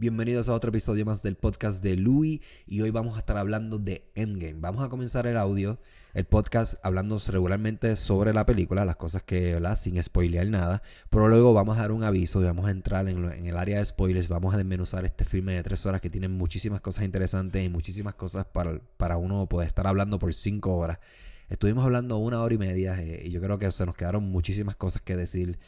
Bienvenidos a otro episodio más del podcast de Louis y hoy vamos a estar hablando de Endgame. Vamos a comenzar el audio, el podcast hablando regularmente sobre la película, las cosas que. Sin spoilear nada, pero luego vamos a dar un aviso y vamos a entrar en, el área de spoilers, vamos a desmenuzar este filme de tres horas que tiene muchísimas cosas interesantes y muchísimas cosas para, para uno poder estar hablando por cinco horas. Estuvimos hablando una hora y media eh, y yo creo que se nos quedaron muchísimas cosas que decir.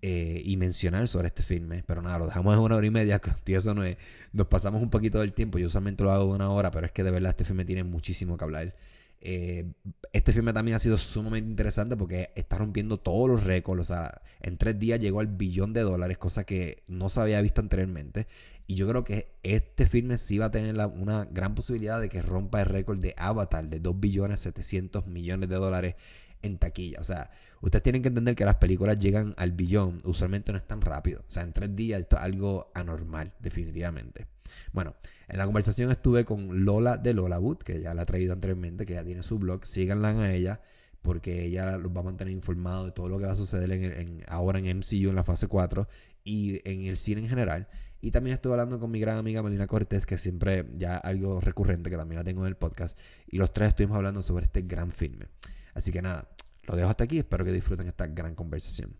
Eh, y mencionar sobre este filme. Pero nada, lo dejamos en una hora y media. Tío, eso no es, nos pasamos un poquito del tiempo. Yo usualmente lo hago de una hora, pero es que de verdad este filme tiene muchísimo que hablar. Eh, este filme también ha sido sumamente interesante porque está rompiendo todos los récords. O sea, en tres días llegó al billón de dólares, cosa que no se había visto anteriormente. Y yo creo que este filme sí va a tener una gran posibilidad de que rompa el récord de Avatar de 2 billones 700 millones de dólares en taquilla. O sea, ustedes tienen que entender que las películas llegan al billón, usualmente no es tan rápido. O sea, en tres días esto es algo anormal, definitivamente. Bueno, en la conversación estuve con Lola de Lola Wood, que ya la ha traído anteriormente, que ya tiene su blog. Síganla a ella, porque ella los va a mantener informados de todo lo que va a suceder en, ahora en MCU en la fase 4 y en el cine en general. Y también estuve hablando con mi gran amiga Melina Cortés, que siempre ya algo recurrente, que también la tengo en el podcast. Y los tres estuvimos hablando sobre este gran filme. Así que nada, lo dejo hasta aquí. Espero que disfruten esta gran conversación.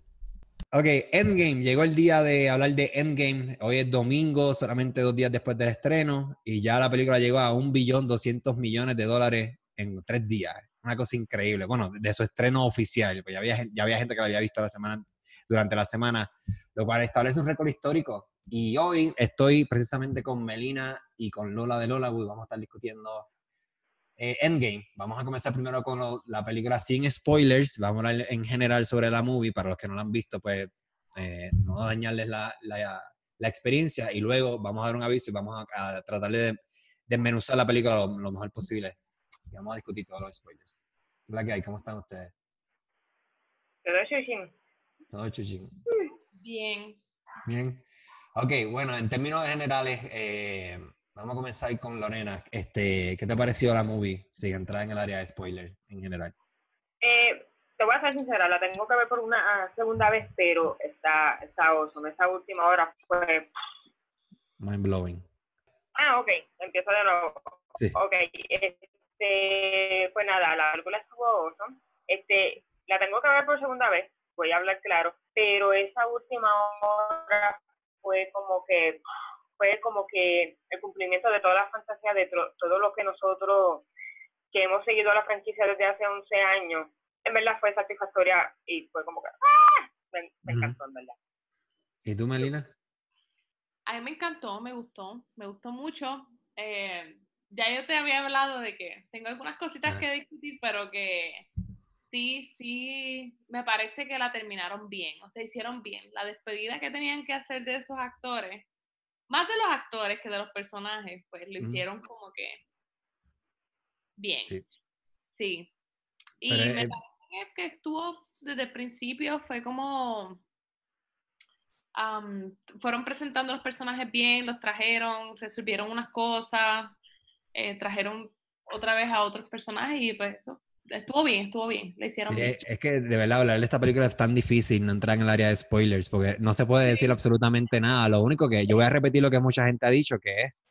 Ok, Endgame. Llegó el día de hablar de Endgame. Hoy es domingo, solamente dos días después del estreno. Y ya la película llegó a un billón doscientos millones de dólares en tres días. Una cosa increíble. Bueno, de su estreno oficial. Pues ya había, ya había gente que la había visto la semana, durante la semana, lo cual establece un récord histórico. Y hoy estoy precisamente con Melina y con Lola de Lola. Vamos a estar discutiendo eh, Endgame. Vamos a comenzar primero con la película sin spoilers. Vamos a hablar en general sobre la movie. Para los que no la han visto, pues eh, no dañarles la, la, la, experiencia. Y luego vamos a dar un aviso y vamos a, tratar de desmenuzar la película lo, mejor posible. Y vamos a discutir todos los spoilers. ¿Qué que hay? ¿Cómo están ustedes? Todo chuchín. Todo chuchín. Bien. Bien. Ok, bueno, en términos generales, eh, Vamos a comenzar con Lorena. Este, ¿Qué te pareció la movie? Sin entrar en el área de spoiler en general. Eh, te voy a ser sincera, la tengo que ver por una segunda vez, pero está, está awesome. Esa última hora fue... Mind blowing. Ah, ok. Empiezo de nuevo. Sí. Ok. Este, pues nada, la película estuvo awesome. Este, la tengo que ver por segunda vez, voy a hablar claro, pero esa última hora fue como que fue como que el cumplimiento de toda la fantasía de todo lo que nosotros que hemos seguido la franquicia desde hace 11 años, en verdad fue satisfactoria y fue como que ¡ah! me, encantó, en verdad. ¿Y tú, Melina? A mí me encantó, me gustó, me gustó mucho. Eh, ya yo te había hablado de que tengo algunas cositas que discutir, pero que sí, sí, me parece que la terminaron bien, o sea, hicieron bien. La despedida que tenían que hacer de esos actores más de los actores que de los personajes, pues lo hicieron como que bien. Sí. sí. Y me parece que estuvo desde el principio, fue como fueron presentando los personajes bien, los trajeron, resolvieron unas cosas, eh, trajeron otra vez a otros personajes y pues eso estuvo bien, estuvo bien, le hicieron bien. Es que de verdad hablar de esta película es tan difícil no entrar en el área de spoilers porque no se puede decir absolutamente nada. Lo único que yo voy a repetir lo que mucha gente ha dicho, que es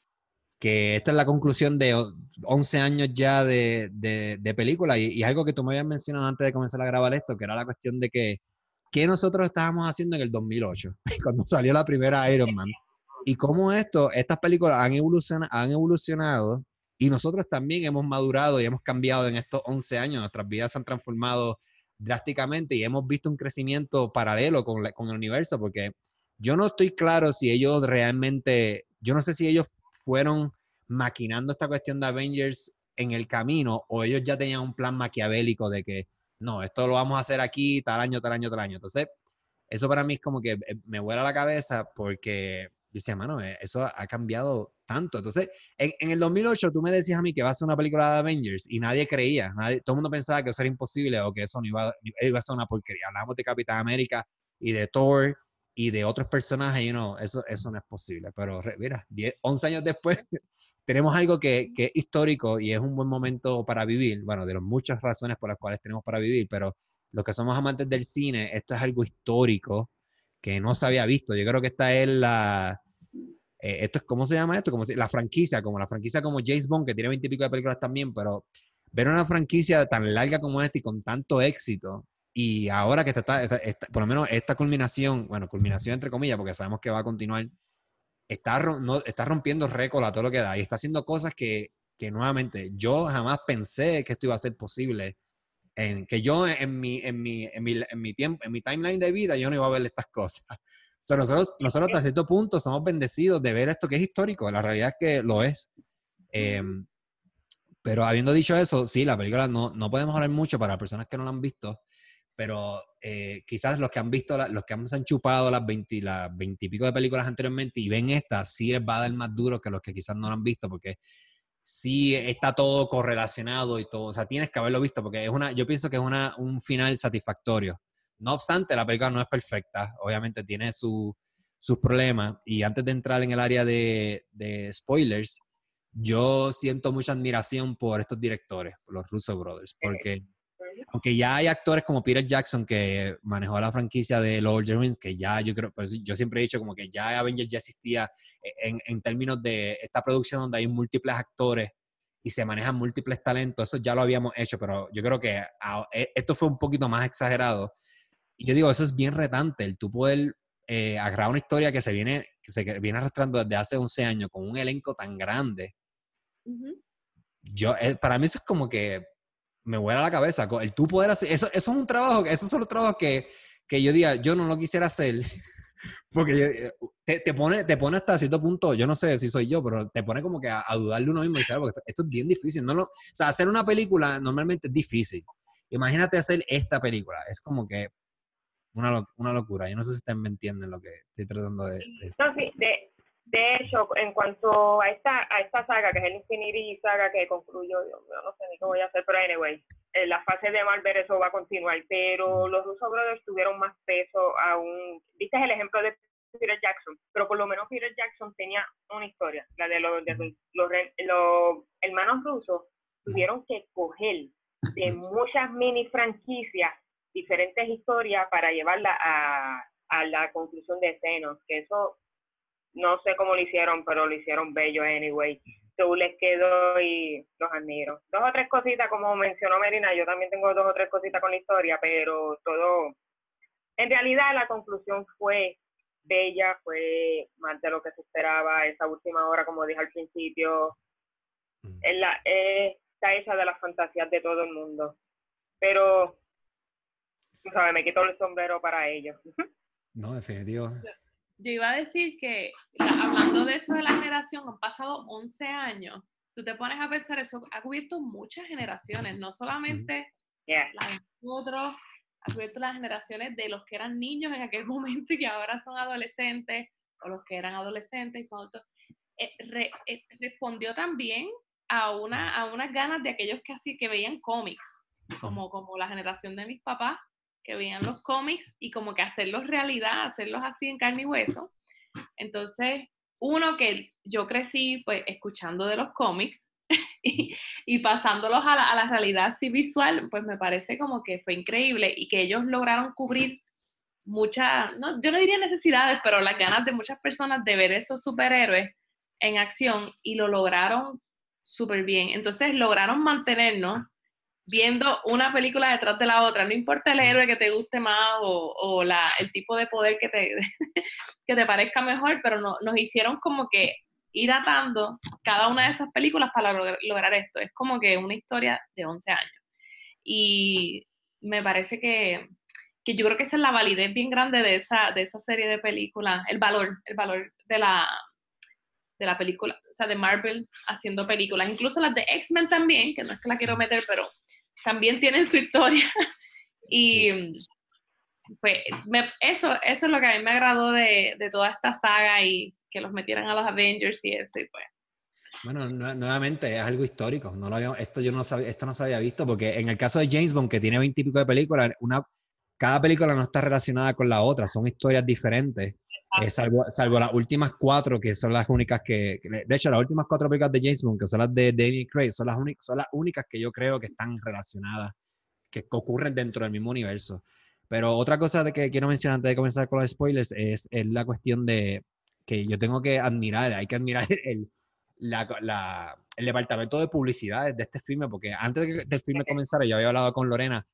que esta es la conclusión de 11 años ya de, de, película y, y, algo que tú me habías mencionado antes de comenzar a grabar esto, que era la cuestión de que qué nosotros estábamos haciendo en el 2008, cuando salió la primera Iron Man. Y cómo esto, estas películas han evolucionado, han evolucionado y nosotros también hemos madurado y hemos cambiado en estos 11 años, nuestras vidas se han transformado drásticamente y hemos visto un crecimiento paralelo con, con el universo, porque yo no estoy claro si ellos realmente, yo no sé si ellos fueron maquinando esta cuestión de Avengers en el camino o ellos ya tenían un plan maquiavélico de que no, esto lo vamos a hacer aquí tal año, tal año, tal año. Entonces, eso para mí es como que eh, me vuela la cabeza porque dice, mano, eh, eso ha cambiado tanto. Entonces, en, el 2008 tú me decías a mí que va a ser una película de Avengers y nadie creía, nadie, todo el mundo pensaba que eso era imposible o que eso no iba, iba a ser una porquería. Hablábamos de Capitán América y de Thor y de otros personajes y no, eso, eso no es posible. Pero mira, 11 años después tenemos algo que, que, es histórico y es un buen momento para vivir. Bueno, de las muchas razones por las cuales tenemos para vivir, pero los que somos amantes del cine, esto es algo histórico que no se había visto. Yo creo que esta es la, eh, esto es, ¿cómo se llama esto? Como si, la franquicia, como la franquicia como James Bond, que tiene veintipico de películas también, pero ver una franquicia tan larga como esta y con tanto éxito, y ahora que está, por lo menos esta culminación, bueno, culminación entre comillas, porque sabemos que va a continuar, está, no, está rompiendo récord a todo lo que da y está haciendo cosas que, que nuevamente yo jamás pensé que esto iba a ser posible. En, que yo en mi, en, mi, en, mi, en mi tiempo, en mi timeline de vida, yo no iba a ver estas cosas. Nosotros, nosotros hasta cierto punto somos bendecidos de ver esto que es histórico. La realidad es que lo es. Em, pero habiendo dicho eso, sí, la película no, no podemos hablar mucho para personas que no la han visto pero eh, quizás los que han visto, los que han, chupado las 20, las y pico de películas anteriormente y ven esta, sí les va a dar más duro que los que quizás no lo han visto, porque sí está todo correlacionado y todo, o sea, tienes que haberlo visto, porque es una, yo pienso que es una, un final satisfactorio. No obstante, la película no es perfecta, obviamente tiene sus problemas, y antes de entrar en el área de, de spoilers, yo siento mucha admiración por estos directores, por los Russo Brothers, porque aunque ya hay actores como Peter Jackson que manejó la franquicia de Lord of the Rings, que ya yo creo, pues yo siempre he dicho como que ya Avengers ya existía en, en términos de esta producción donde hay múltiples actores y se manejan múltiples talentos, eso ya lo habíamos hecho, pero yo creo que e, esto fue un poquito más exagerado. Y yo digo, eso es bien retante, el tú poder eh, agarrar una historia que se viene, que se viene arrastrando desde hace 11 años con un elenco tan grande. Yo, eh, para mí eso es como que me vuela la cabeza. El tú poder hacer, eso, eso es un trabajo, esos son los trabajos que, que yo diga, yo no lo quisiera hacer, porque te, te, pone, te pone hasta cierto punto, yo no sé si soy yo, pero te pone como que a, dudarle uno mismo y decir, porque esto, es bien difícil. No lo, o sea, hacer una película normalmente es difícil. Imagínate hacer esta película, es como que una, una locura. Yo no sé si ustedes me entienden lo que estoy tratando de, decir. No, sí, de, de hecho, en cuanto a esta, a esta saga, que es el Infinity Saga que concluyó, yo, no sé ni qué voy a hacer, pero anyway, en la fase de Marvel eso va a continuar, pero los Russo Brothers tuvieron más peso aún. Viste el ejemplo de Peter Jackson, pero por lo menos Peter Jackson tenía una historia, la de los, de los, los hermanos rusos tuvieron que coger de muchas mini franquicias diferentes historias para llevarla a, a la conclusión de Senos, que eso no sé cómo lo hicieron, pero lo hicieron bello anyway. Tú les quedó y los admiro. Dos o tres cositas, como mencionó Merina, yo también tengo dos o tres cositas con la historia, pero todo, en realidad la conclusión fue bella, fue más de lo que se esperaba, esa última hora, como dije al principio, en la, está hecha de las fantasías de todo el mundo. Pero, tú sabes, me quito el sombrero para ellos. No, definitivo yo iba a decir que, hablando de eso de la generación, han pasado 11 años. Tú te pones a pensar, eso ha cubierto muchas generaciones, no solamente las de nosotros, ha cubierto las generaciones de los que eran niños en aquel momento y que ahora son adolescentes, o los que eran adolescentes y son adultos. Eh, eh, respondió también a, una, a unas ganas de aquellos que así que veían cómics, como, como la generación de mis papás, que veían los cómics y como que hacerlos realidad, hacerlos así en carne y hueso. Entonces, uno que yo crecí pues escuchando de los cómics y, pasándolos a la, a la, realidad así visual, pues me parece como que fue increíble y que ellos lograron cubrir muchas, no, yo no diría necesidades, pero las ganas de muchas personas de ver esos superhéroes en acción y lo lograron súper bien. Entonces lograron mantenernos viendo una película detrás de la otra, no importa el héroe que te guste más o, la, el tipo de poder que te, que te parezca mejor, pero no, nos hicieron como que ir atando cada una de esas películas para lograr, esto. Es como que una historia de 11 años. Y me parece que, que, yo creo que esa es la validez bien grande de esa, de esa serie de películas, el valor, el valor de la, de la película, o sea, de Marvel haciendo películas, incluso las de X-Men también, que no es que la quiero meter, pero también tienen su historia. y pues eso, eso es lo que a mí me agradó de, de, toda esta saga y que los metieran a los Avengers y eso, pues. Bueno, nuevamente es algo histórico. No lo esto yo no sabía, esto no se había visto porque en el caso de James Bond, que tiene veintipico de películas, una, cada película no está relacionada con la otra, son historias diferentes. Eh, salvo, salvo, las últimas cuatro, que son las únicas que, De hecho, las últimas cuatro películas de James Bond, que son las de Daniel Craig, son las, únicas, son las únicas que yo creo que están relacionadas, que ocurren dentro del mismo universo. Pero otra cosa de que quiero mencionar antes de comenzar con los spoilers es, es la cuestión de que yo tengo que admirar, hay que admirar el, la, el departamento de publicidad de este filme, porque antes de que el filme comenzara, yo había hablado con Lorena,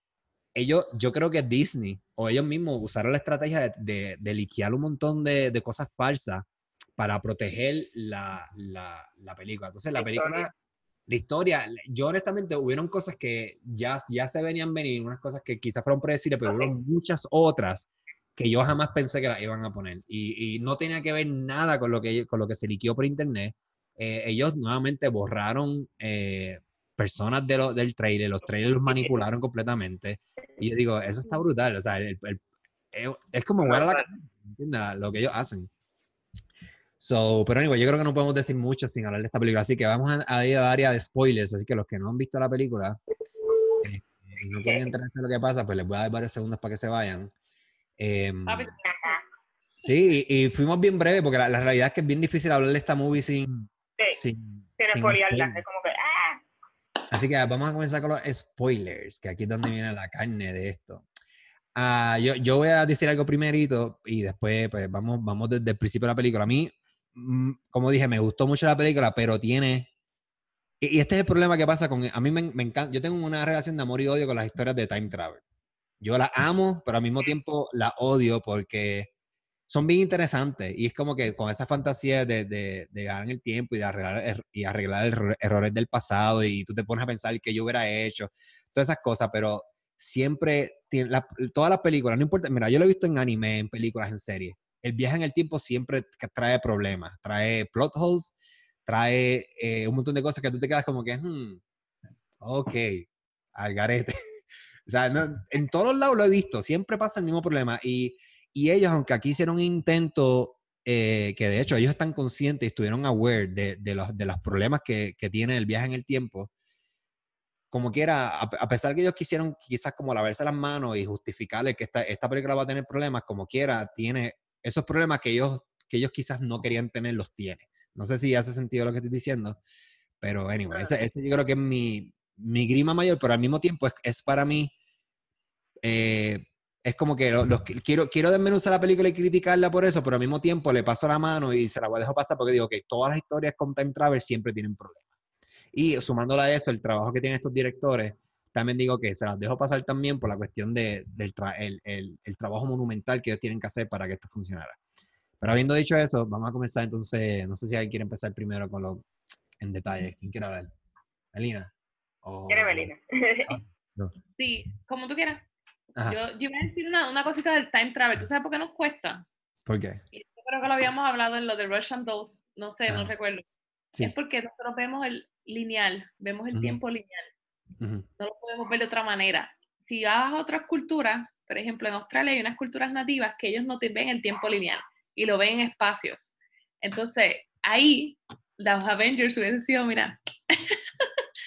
ellos, yo creo que Disney o ellos mismos usaron la estrategia de, de, de liquear un montón de, de, cosas falsas para proteger la, la, la película. Entonces, la, película, la historia, yo honestamente, hubieron cosas que ya, ya se venían venir, unas cosas que quizás fueron predecibles, pero hubo muchas otras que yo jamás pensé que las iban a poner. Y, y, no tenía que ver nada con lo que, con lo que se liqueó por internet. Eh, ellos nuevamente borraron eh, personas de lo, del trailer, los trailers los manipularon completamente. Y yo digo, eso está brutal. O sea, el, el, es como la lo que ellos hacen. So, pero anyway, yo creo que no podemos decir mucho sin hablar de esta película, así que vamos a, a ir a área de spoilers, así que los que no han visto la película eh, y no quieren enterarse de lo que pasa, pues les voy a dar varios segundos para que se vayan. Eh, sí, y, y, fuimos bien breves, porque la, la, realidad es que es bien difícil hablar de esta movie sin... Sí, sin, sin spoilerla, es como que... Así que vamos a comenzar con los spoilers, que aquí es donde viene la carne de esto. Uh, yo, yo voy a decir algo primerito y después pues vamos, vamos desde el principio de la película. A mí Mm, como dije, me gustó mucho la película, pero tiene... Y, este es el problema que pasa con... A mí me, me, encanta... Yo tengo una relación de amor y odio con las historias de time travel. Yo las amo, pero al mismo tiempo las odio porque son bien interesantes. Y es como que con esa fantasía de, de, de ganar el tiempo y de arreglar, er, y arreglar er, errores del pasado y tú te pones a pensar que yo hubiera hecho, todas esas cosas, pero siempre, tiene, la, todas las películas, no importa, mira, yo lo he visto en anime, en películas, en series el viaje en el tiempo siempre trae problemas, trae plot holes, trae eh, un montón de cosas que tú te quedas como que, hmm, ok, al garete. o sea, no, en todos lados lo he visto, siempre pasa el mismo problema. Y, y ellos, aunque aquí hicieron un intento, eh, que de hecho ellos están conscientes y estuvieron aware de, de, los, de los problemas que, que, tiene el viaje en el tiempo, como quiera, a, a, pesar que ellos quisieron quizás como lavarse las manos y justificarle que esta, esta película va a tener problemas, como quiera, tiene esos problemas que ellos, que ellos quizás no querían tener, los tiene. No sé si hace sentido lo que estoy diciendo, pero anyway, ese, ese yo creo que es mi, mi, grima mayor, pero al mismo tiempo es, es para mí, eh, es como que los, los, quiero, quiero desmenuzar la película y criticarla por eso, pero al mismo tiempo le paso la mano y se la voy a dejar pasar porque digo que todas las historias con Time Travel siempre tienen problemas. Y sumándola a eso, el trabajo que tienen estos directores, también digo que se las dejo pasar también por la cuestión de, del tra el, el, el, trabajo monumental que ellos tienen que hacer para que esto funcionara. Pero habiendo dicho eso, vamos a comenzar entonces, no sé si alguien quiere empezar primero con lo en detalle. ¿Quién quiere hablar? ¿Melina? ¿O... ¿Quiere Melina? Ah, no. Sí, como tú quieras. Yo, yo iba a decir una, una, cosita del time travel. ¿Tú sabes por qué nos cuesta? ¿Por qué? Yo creo que lo habíamos hablado en lo de Russian Dolls. No sé, Ajá. no recuerdo. Sí. Es porque nosotros vemos el lineal, vemos el uh -huh. tiempo lineal. Uh -huh. No lo podemos ver de otra manera. Si vas a otras culturas, por ejemplo, en Australia hay unas culturas nativas que ellos no te ven el tiempo lineal y lo ven en espacios. Entonces, ahí los Avengers hubiesen sido, mira,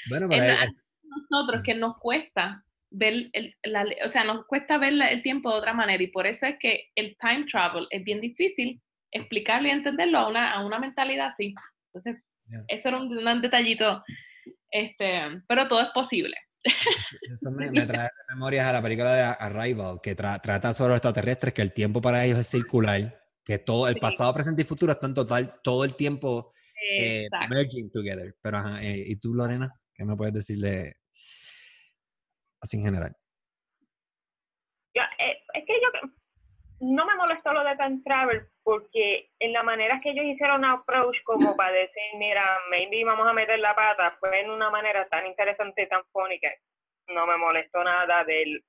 bueno, pero es... nosotros que nos cuesta ver, el, la, o sea, nos cuesta ver el tiempo de otra manera y por eso es que el time travel es bien difícil explicarlo y entenderlo a una, a una mentalidad así. Entonces, yeah. eso era un, un detallito este, pero todo es posible. Eso me, me trae memorias a la película de Arrival, que tra trata sobre los extraterrestres, que el tiempo para ellos es circular, que todo el sí. pasado, presente y futuro están total, todo el tiempo eh, merging together. Pero, ajá, eh, ¿y tú, Lorena? ¿Qué me puedes decir de así en general? Eh, es que yo no me molestó lo de Time Travel porque en la manera que ellos hicieron un approach como para decir, mira, maybe vamos a meter la pata, fue en una manera tan interesante y tan fónica. No me molestó nada del,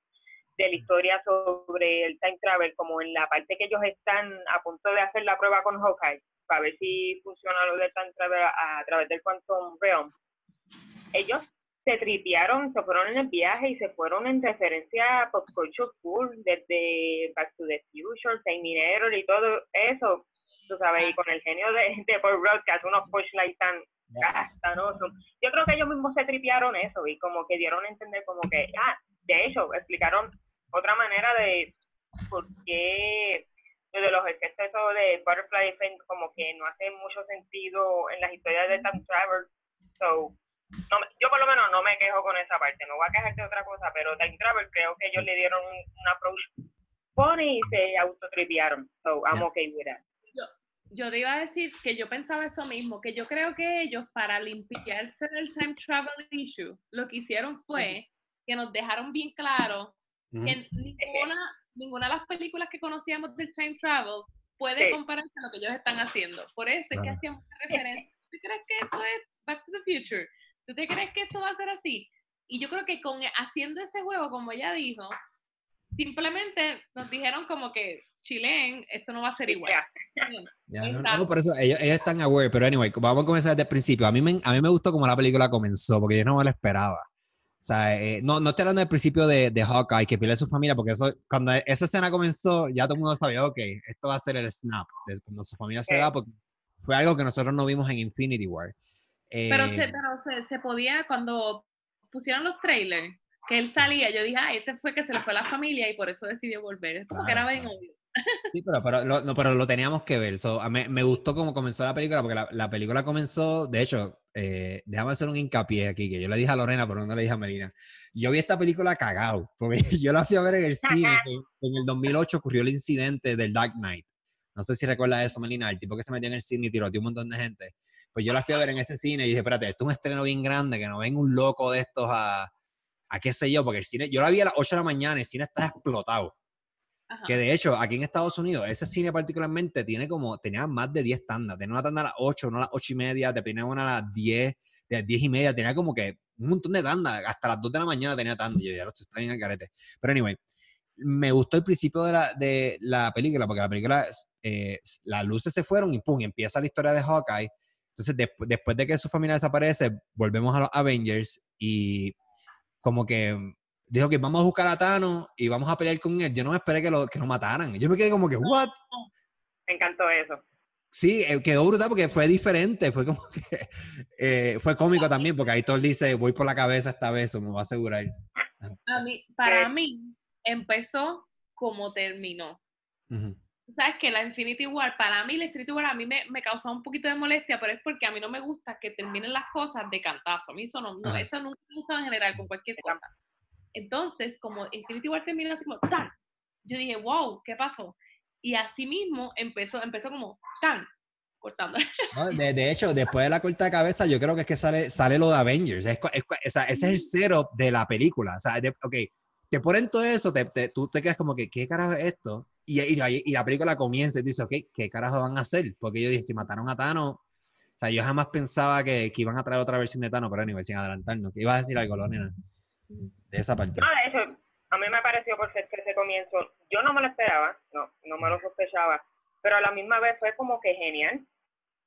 de la historia sobre el Time Travel, como en la parte que ellos están a punto de hacer la prueba con Hawkeye, para ver si funciona lo del Time Travel a, a través del Quantum Realm. Ellos se tripearon, se fueron en el viaje y se fueron en referencia a Pop Culture Cool, desde Back to the Future, Terminator y todo eso, tú sabes, y con el genio de, de Paul Broadcast, unos pushlights tan castanosos. Yo creo que ellos mismos se tripearon eso y como que dieron a entender como que, ah, de hecho, explicaron otra manera de por qué de los efectos de Butterfly Effect como que no hace mucho sentido en las historias de Time Travel. So, no, yo por lo menos no me quejo con esa parte, me voy a quejar de otra cosa, pero Time Travel creo que ellos le dieron un, un approach funny y se autotripiaron, so I'm yeah. okay with that. Yo, yo te iba a decir que yo pensaba eso mismo, que yo creo que ellos para limpiarse del time travel issue, lo que hicieron fue que nos dejaron bien claro que ninguna, ninguna de las películas que conocíamos del time travel puede compararse a lo que ellos están haciendo. Por eso es que hacíamos referencia. ¿Tú crees que esto es Back to the Future? ¿Tú te crees que esto va a ser así? Y yo creo que con haciendo ese juego, como ella dijo, simplemente nos dijeron como que Chilen, esto no va a ser igual. Ya, no, no, por eso ellos, están aware, pero anyway, vamos a comenzar desde el principio. A mí me, a mí me gustó como la película comenzó, porque yo no me lo esperaba. O sea, eh, no, no estoy hablando del principio de, de Hawkeye, que pierde su familia, porque eso, cuando esa escena comenzó, ya todo el mundo sabía, ok, esto va a ser el snap, de cuando su familia se va, porque fue algo que nosotros no vimos en Infinity War. Pero, se, eh, pero se, se, podía, cuando pusieron los trailers, que él salía, yo dije, ah, este fue que se le fue a la familia y por eso decidió volver. Esto porque era bien obvio. Sí, pero, pero, lo, no, pero lo teníamos que ver. me, me, gustó cómo comenzó la película, porque la, la película comenzó, de hecho, eh, déjame hacer un hincapié aquí, que yo le dije a Lorena, pero no le dije a Melina. Yo vi esta película cagado, porque yo la fui a ver en el cine. En, el 2008 ocurrió el incidente del Dark Knight. No sé si recuerda eso, Melina, el tipo que se metió en el cine y tiroteó un montón de gente. Pues yo la fui a ver en ese cine y dije, espérate, esto es un estreno bien grande, que no venga un loco de estos a, a qué sé yo, porque el cine, yo la vi a las 8 de la mañana, el cine está explotado. Que de hecho, aquí en Estados Unidos, ese cine particularmente tiene como, tenía más de 10 tandas. Tenía una tanda a las 8, una a las 8 y media, tenía una a las 10, de las 10 y media, tenía como que un montón de tandas. Hasta las 2 de la mañana tenía tandas. Yo ya lo está bien el carete. Pero anyway, me gustó el principio de la, de la película, porque la película, eh, las luces se fueron y pum, empieza la historia de Hawkeye. Entonces, después de que su familia desaparece, volvemos a los Avengers y como que dijo que vamos a buscar a Thanos y vamos a pelear con él. Yo no me esperé que lo, que lo mataran. Yo me quedé como que, ¿what? Me encantó eso. Sí, eh, quedó brutal porque fue diferente, fue como que eh, fue cómico también porque ahí todo dice, voy por la cabeza esta vez, me va a asegurar. A mí, para mí, empezó como terminó. Sabes que la Infinity War, para mí la Infinity War a mí me, me causó un poquito de molestia, pero es porque a mí no me gusta que terminen las cosas de cantazo. A mí eso no, no eso nunca me gusta en general con cualquier cosa. Entonces, como Infinity War terminó así como tan, yo dije, wow, ¿qué pasó? Y así mismo empezó, empezó como tan, cortando. de, hecho, después de la corta de cabeza, yo creo que es que sale, sale lo de Avengers. Es, ese es el cero de la película. O sea, ok, te ponen todo eso, te, tú te quedas como que, ¿qué carajo es esto? Y, y, la película comienza y dice, ok, ¿qué carajo van a hacer? Porque yo dije, si mataron a Thanos, o sea, yo jamás pensaba que, que iban a traer otra versión de Thanos, pero anyway, sin adelantarnos. ¿Qué ibas a decir algo, Lorena? de esa parte. Ah, eso, a mí me pareció perfecto ese comienzo. Yo no me lo esperaba, no, no me lo sospechaba, pero a la misma vez fue como que genial.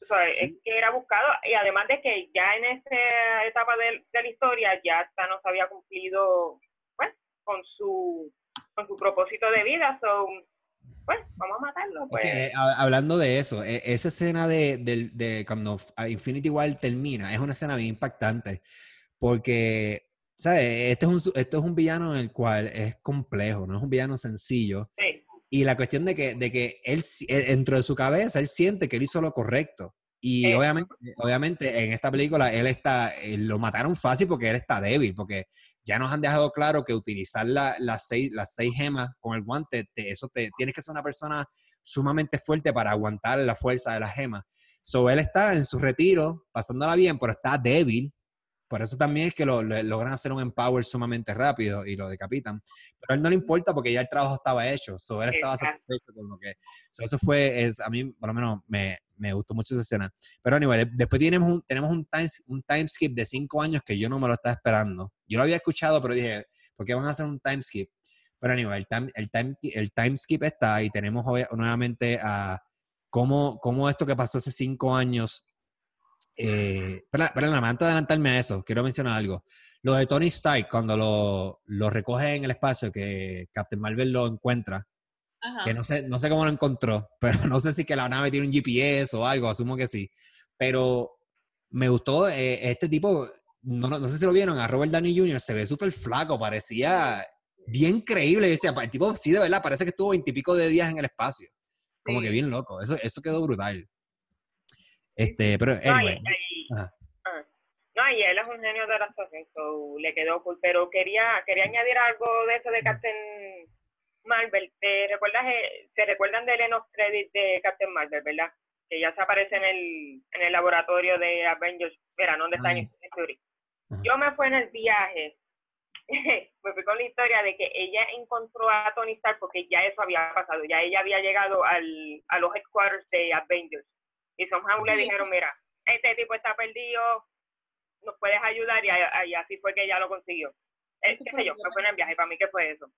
O sea, es que era buscado, y además de que ya en esa etapa de, la historia ya Thanos había cumplido con su con su propósito de vida, so, pues vamos a matarlo. Pues. Eh, hablando de eso, e, esa escena de, de, de, cuando Infinity War termina es una escena bien impactante porque este es, un, esto es un villano en el cual es complejo, no es un villano sencillo. Y la cuestión de que, de que él, eh, dentro de su cabeza, él siente que él hizo lo correcto. Y obviamente, obviamente en esta película él está, eh, lo mataron fácil porque él está débil, porque ya nos han dejado claro que utilizar la, las, seis, las seis gemas con el guante, eso te, tienes que ser una persona sumamente fuerte para aguantar la fuerza de las gemas. So él está en su retiro, pasándola bien, pero está débil por eso también es que lo, logran hacer un empower sumamente rápido y lo decapitan. Pero a él no le importa porque ya el trabajo estaba hecho. So, él estaba satisfecho con lo que. eso fue, es, a mí por lo menos me, me gustó mucho esa escena. Pero anyway, después tenemos un, tenemos un time, un time skip de cinco años que yo no me lo estaba esperando. Yo lo había escuchado, pero dije, ¿por qué van a hacer un time skip? Pero anyway, el time, el time, el time skip está y tenemos nuevamente a cómo, cómo esto que pasó hace cinco años eh, perdón, antes de adelantarme a eso, quiero mencionar algo. Lo de Tony Stark, cuando lo, lo recoge en el espacio, que Captain Marvel lo encuentra, que no sé, no sé cómo lo encontró, pero no sé si que la nave tiene un GPS o algo, asumo que sí. Pero me gustó eh, este tipo, no, no, sé si lo vieron, a Robert Downey Jr. se ve súper flaco, parecía bien creíble. el tipo sí, de verdad, parece que estuvo veintipico de días en el espacio. Como que bien loco. Eso, eso quedó brutal. Este, pero anyway. Ah. No, y, él es un genio de la actuación, so le quedó cool. Pero quería, quería añadir algo de eso de Captain Marvel. ¿Te recuerdas, eh, se recuerdan del Enos Credit de Captain Marvel, verdad? que ya se aparece en el, en el laboratorio de Avengers, mira, ¿dónde está en Fury? Yo me fui en el viaje, me fui con la historia de que ella encontró a Tony Stark porque ya eso había pasado, ya ella había llegado al, a los headquarters de Avengers. Y somehow le dijeron, mira, este tipo está perdido, nos puedes ayudar y, así fue que ella lo consiguió. Eh, qué sé yo, me fue en el viaje, para mí que fue eso.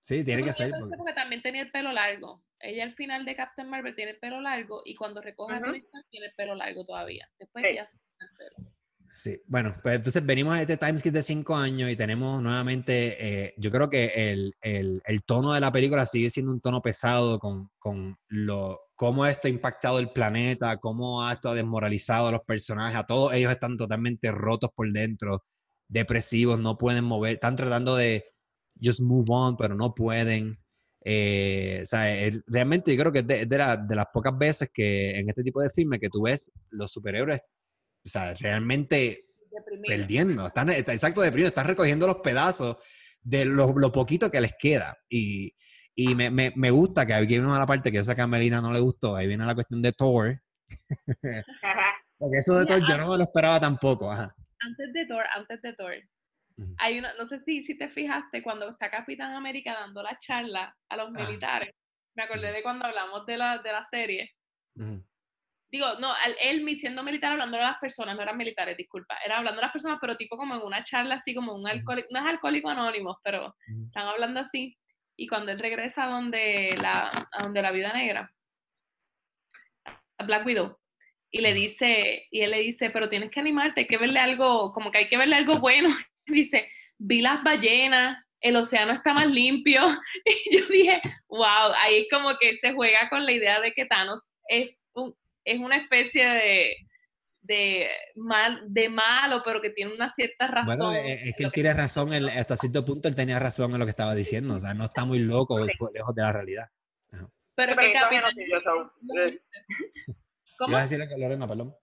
Sí, tiene que ser. Porque... también tenía el pelo largo. Ella al final de Captain Marvel tiene el pelo largo y cuando recoge a Tony Stark tiene el pelo largo todavía. Después ya se el pelo. Sí, bueno, pues entonces venimos a este timeskip de cinco años y tenemos nuevamente, eh, yo creo que el, el, el, tono de la película sigue siendo un tono pesado con, con lo, cómo esto ha impactado el planeta, cómo esto ha desmoralizado a los personajes, a todos ellos están totalmente rotos por dentro, depresivos, no pueden mover, están tratando de just move on, pero no pueden. Eh, o sea, realmente yo creo que es de, de, de, las pocas veces que en este tipo de filmes que tú ves los superhéroes o sea, realmente perdiendo, están, exacto deprimidos, están recogiendo los pedazos de lo, poquito que les queda. Y, y me, me, me, gusta que aquí viene una parte que esa que a Melina no le gustó, ahí viene la cuestión de Thor. Porque eso de Thor yo no me lo esperaba tampoco. Antes de Thor, antes de Thor. Hay una, no sé si, si te fijaste, cuando está Capitán América dando la charla a los militares, me acordé de cuando hablamos de la, de la serie, digo, no, él siendo militar hablando de las personas, no eran militares, disculpa, era hablando de las personas, pero tipo como en una charla así, como un alcohólico, no es alcohólico anónimo, pero están hablando así, y cuando él regresa a donde la, a donde la vida negra, a Black Widow, y le dice, y él le dice, pero tienes que animarte, hay que verle algo, como que hay que verle algo bueno, dice, vi las ballenas, el océano está más limpio, y yo dije, wow, ahí es como que se juega con la idea de que Thanos es un, es una especie de, de, mal, de malo, pero que tiene una cierta razón. Bueno, es, que él tiene razón, hasta cierto punto él tenía razón en lo que estaba diciendo, o sea, no está muy loco, lejos de la realidad. Pero, que Capitán... ¿Cómo? ¿Vas a decirle que Lorena, perdón?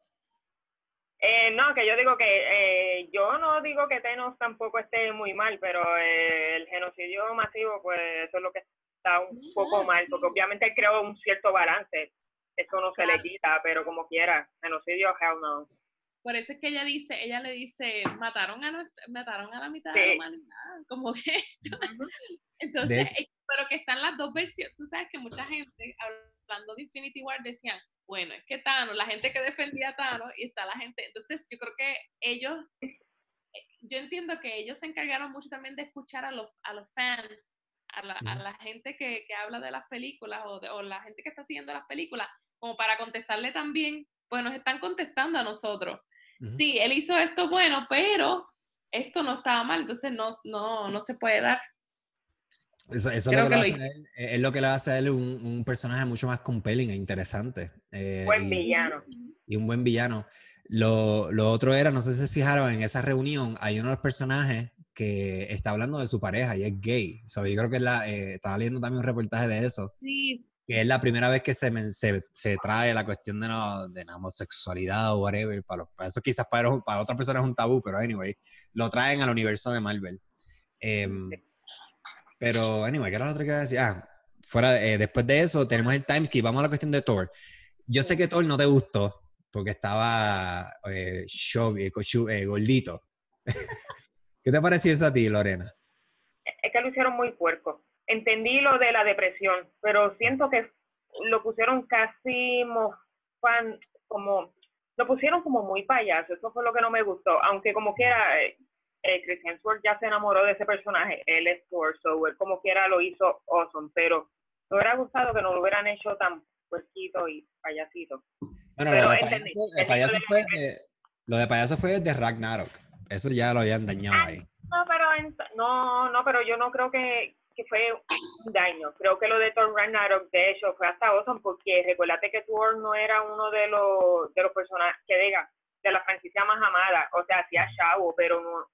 Eh, no, que yo digo que eh, yo no digo que Tenos tampoco esté muy mal, pero eh, el genocidio masivo, pues eso es lo que está un poco mal, porque obviamente él creó un cierto balance eso no se le quita, pero como quiera, genocidio, hell no. Por eso es que ella dice, ella le dice, mataron a nuestra, mataron a la mitad de la humanidad, como que, entonces, eh, pero que están las dos versiones, tú sabes que mucha gente, hablando de Infinity War, decían, bueno, es que Thanos, la gente que defendía a Thanos, y está la gente, entonces yo creo que ellos, eh, yo entiendo que ellos se encargaron mucho también de escuchar a los, a los fans, a la, a la gente que, que, habla de las películas o, de, o la gente que está siguiendo las películas, como para contestarle también, pues nos están contestando a nosotros. Sí, él hizo esto bueno, pero esto no estaba mal, entonces no, no, no se puede dar. Eso, eso es, lo que hace él, es, lo que le hace a él un, un personaje mucho más compelling e interesante. Eh, buen villano. Y un buen villano. Lo, lo, otro era, no sé si se fijaron, en esa reunión hay uno de los personajes que está hablando de su pareja y es gay. So, yo creo que la, eh, estaba leyendo también un reportaje de eso. Sí, que es la primera vez que se, se, se trae la cuestión de, no, de la homosexualidad o whatever. Para, los, eso quizás para, para otras personas es un tabú, pero anyway, lo traen al universo de Marvel. Em, pero, anyway, ¿qué era lo otro que iba a decir? Ah, fuera, eh, después de eso tenemos el timeskip. Vamos a la cuestión de Thor. Yo sé que Thor no te gustó porque estaba eh, show, eh, eh gordito. ¿Qué te pareció eso a ti, Lorena? Es que lo hicieron muy puerco entendí lo de la depresión, pero siento que lo pusieron casi como, lo pusieron como muy payaso, eso fue lo que no me gustó, aunque como quiera, eh, eh Chris Hemsworth ya se enamoró de ese personaje, él es Thor, so él como quiera lo hizo awesome, pero me hubiera gustado que no lo hubieran hecho tan puerquito y payasito. Bueno, lo, de payaso, fue de, lo de payaso fue de Ragnarok, eso ya lo habían dañado ah, ahí. No, pero no, no, pero yo no creo que, que fue un daño. Creo que lo de Thor Ragnarok, de hecho, fue hasta awesome porque recuérdate que Thor no era uno de los, de los personajes que diga, de la franquicia más amada, o sea, hacía chavo, pero no,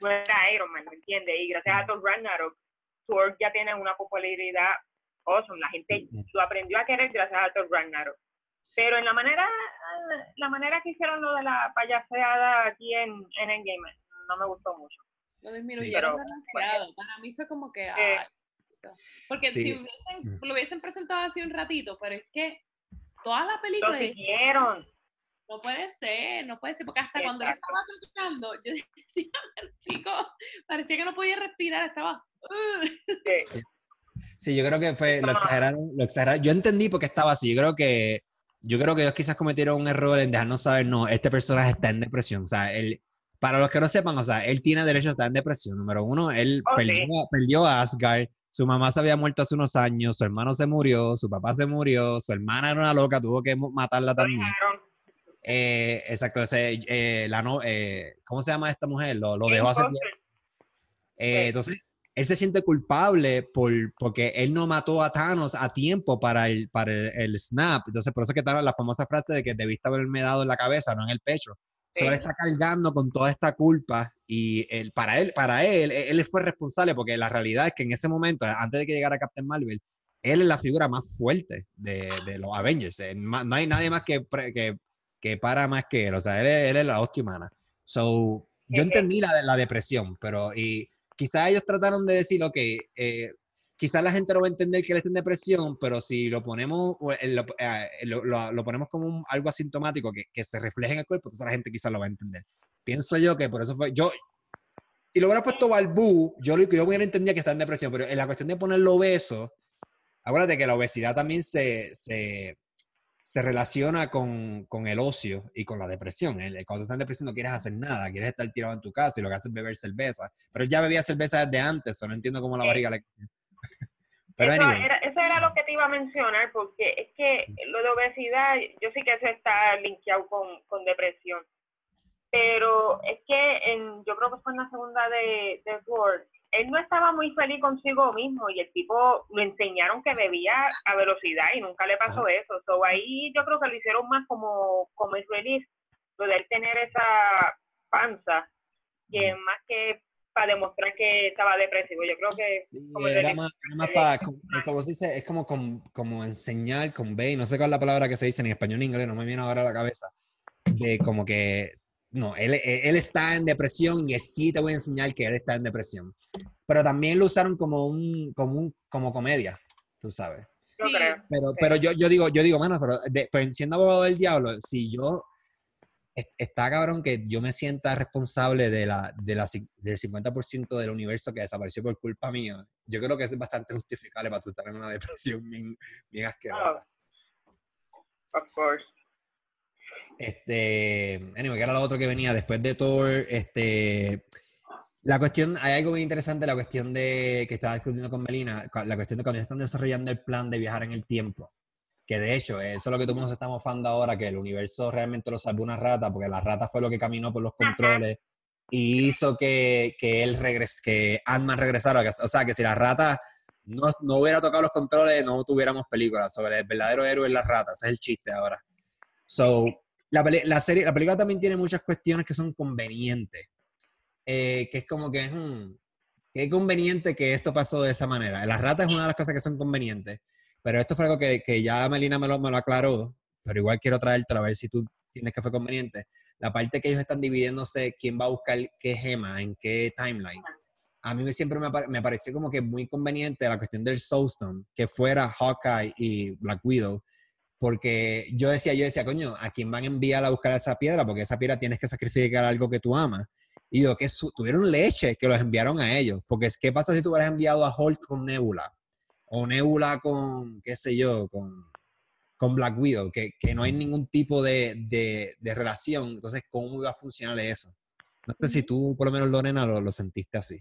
no era Iron Man, ¿me entiendes? Y gracias a Thor Ragnarok, Thor ya tiene una popularidad awesome, la gente lo aprendió a querer gracias a Thor Ragnarok. Pero en la manera, la manera que hicieron lo de la payaseada aquí en, en Endgame, no me gustó mucho. Lo disminuyeron demasiado. Para mí fue como que. Eh, porque si lo hubiesen presentado así un ratito, pero es que toda la película. Lo siguieron. No puede ser, no puede ser, porque hasta cuando él estaba platicando, yo decía, chico, parecía que no podía respirar, estaba. Sí. yo creo que fue, lo exageraron, lo exageraron. Yo entendí por qué estaba así. Yo creo que, yo creo que ellos quizás cometieron un error en dejarnos saber, no, este personaje está en depresión. O sea, él, para los que no sepan, o sea, él tiene derecho a estar en depresión. Número uno, él perdió, perdió, a Asgard, su mamá se había muerto hace unos años, su hermano se murió, su papá se murió, su hermana era una loca, tuvo que matarla también. Eh, exacto, ese, eh, la no, eh, ¿cómo se llama esta mujer? Lo, lo dejó hace eh, Entonces, él se siente culpable por, porque él no mató a Thanos a tiempo para el, para el, snap. Entonces, por eso es que está la famosa frase de que debiste haberme dado en la cabeza, no en el pecho. Solo está cargando con toda esta culpa y él, para él, para él, e, él fue responsable porque la realidad es que en ese momento, antes de que llegara Captain Marvel, él es la figura más fuerte de, de los Avengers. No hay nadie más que, que, que, para más que él. O sea, él, es la hostia humana. So, yo entendí la, la depresión, pero y quizás ellos trataron de decir, ok, eh, quizás la gente no va a entender que él está en depresión, pero si lo ponemos, eh, lo, lo, ponemos como algo asintomático que, que, se refleje en el cuerpo, entonces la gente quizás lo va a entender. Pienso yo que por eso fue, yo, si lo hubiera puesto Balbú, yo, yo hubiera entendido que está en depresión, pero en la cuestión de ponerlo obeso, acuérdate que la obesidad también se, se, se relaciona con, con, el ocio y con la depresión. Cuando estás en depresión no quieres hacer nada, quieres estar tirado en tu casa y lo que haces es beber cerveza. Pero ya bebía cerveza desde antes, o no entiendo cómo la barriga le... Pero eso, era, eso era lo que te iba a mencionar, porque es que lo de obesidad, yo sí que eso está linkeado con, con depresión. Pero es que en, yo creo que fue en la segunda de, de Ford, él no estaba muy feliz consigo mismo y el tipo lo enseñaron que bebía a velocidad y nunca le pasó eso. So, ahí yo creo que lo hicieron más como, como es feliz, poder tener esa panza, que más que para demostrar que estaba depresivo. Yo creo que... Como era, más, para, como, se dice, es como, como, enseñar, convey, no sé cuál es la palabra que se dice en español e inglés, no me viene ahora a la cabeza, de como que, no, él, él está en depresión y sí te voy a enseñar que él está en depresión. Pero también lo usaron como un, como un, como comedia, tú sabes. Creo. Pero, pero yo, yo digo, yo digo, bueno, pero pues, siendo abogado del diablo, si yo está cabrón que yo me sienta responsable de la, de la, del 50% del universo que desapareció por culpa mía. Yo creo que es bastante justificable para tú estar en una depresión bien, bien asquerosa. of course. Este, anyway, que era lo otro que venía después de Thor, este, la cuestión, hay algo muy interesante, la cuestión de, que estaba discutiendo con Melina, la cuestión de cuando están desarrollando el plan de viajar en el tiempo que de hecho, eso es lo que todos se estamos mofando ahora, que el universo realmente lo salvó una rata, porque la rata fue lo que caminó por los controles y hizo que, que él regrese, que Ant-Man regresara. O sea, que si la rata no, no, hubiera tocado los controles, no tuviéramos películas sobre el verdadero héroe en la rata. Ese es el chiste ahora. So, la, la, serie, la película también tiene muchas cuestiones que son convenientes. Eh, que es como que, hmm, qué conveniente que esto pasó de esa manera. La rata es una de las cosas que son convenientes. Pero esto fue algo que, que ya Melina me lo, me lo, aclaró, pero igual quiero traerte a ver si tú tienes que fue conveniente. La parte que ellos están dividiéndose, quién va a buscar qué gema, en qué timeline. A mí siempre me, me pareció como que muy conveniente la cuestión del Soulstone, que fuera Hawkeye y Black Widow, porque yo decía, yo decía, coño, ¿a quién van a enviar a buscar esa piedra? Porque esa piedra tienes que sacrificar algo que tú amas. Y digo, que tuvieron leche que los enviaron a ellos, porque ¿qué pasa si tú hubieras enviado a Hulk con Nebula? O Nebula con, qué sé yo, con, con Black Widow, que, que, no hay ningún tipo de, de, de, relación. Entonces, ¿cómo iba a funcionar eso? No sé si tú, por lo menos, Lorena, lo, lo sentiste así.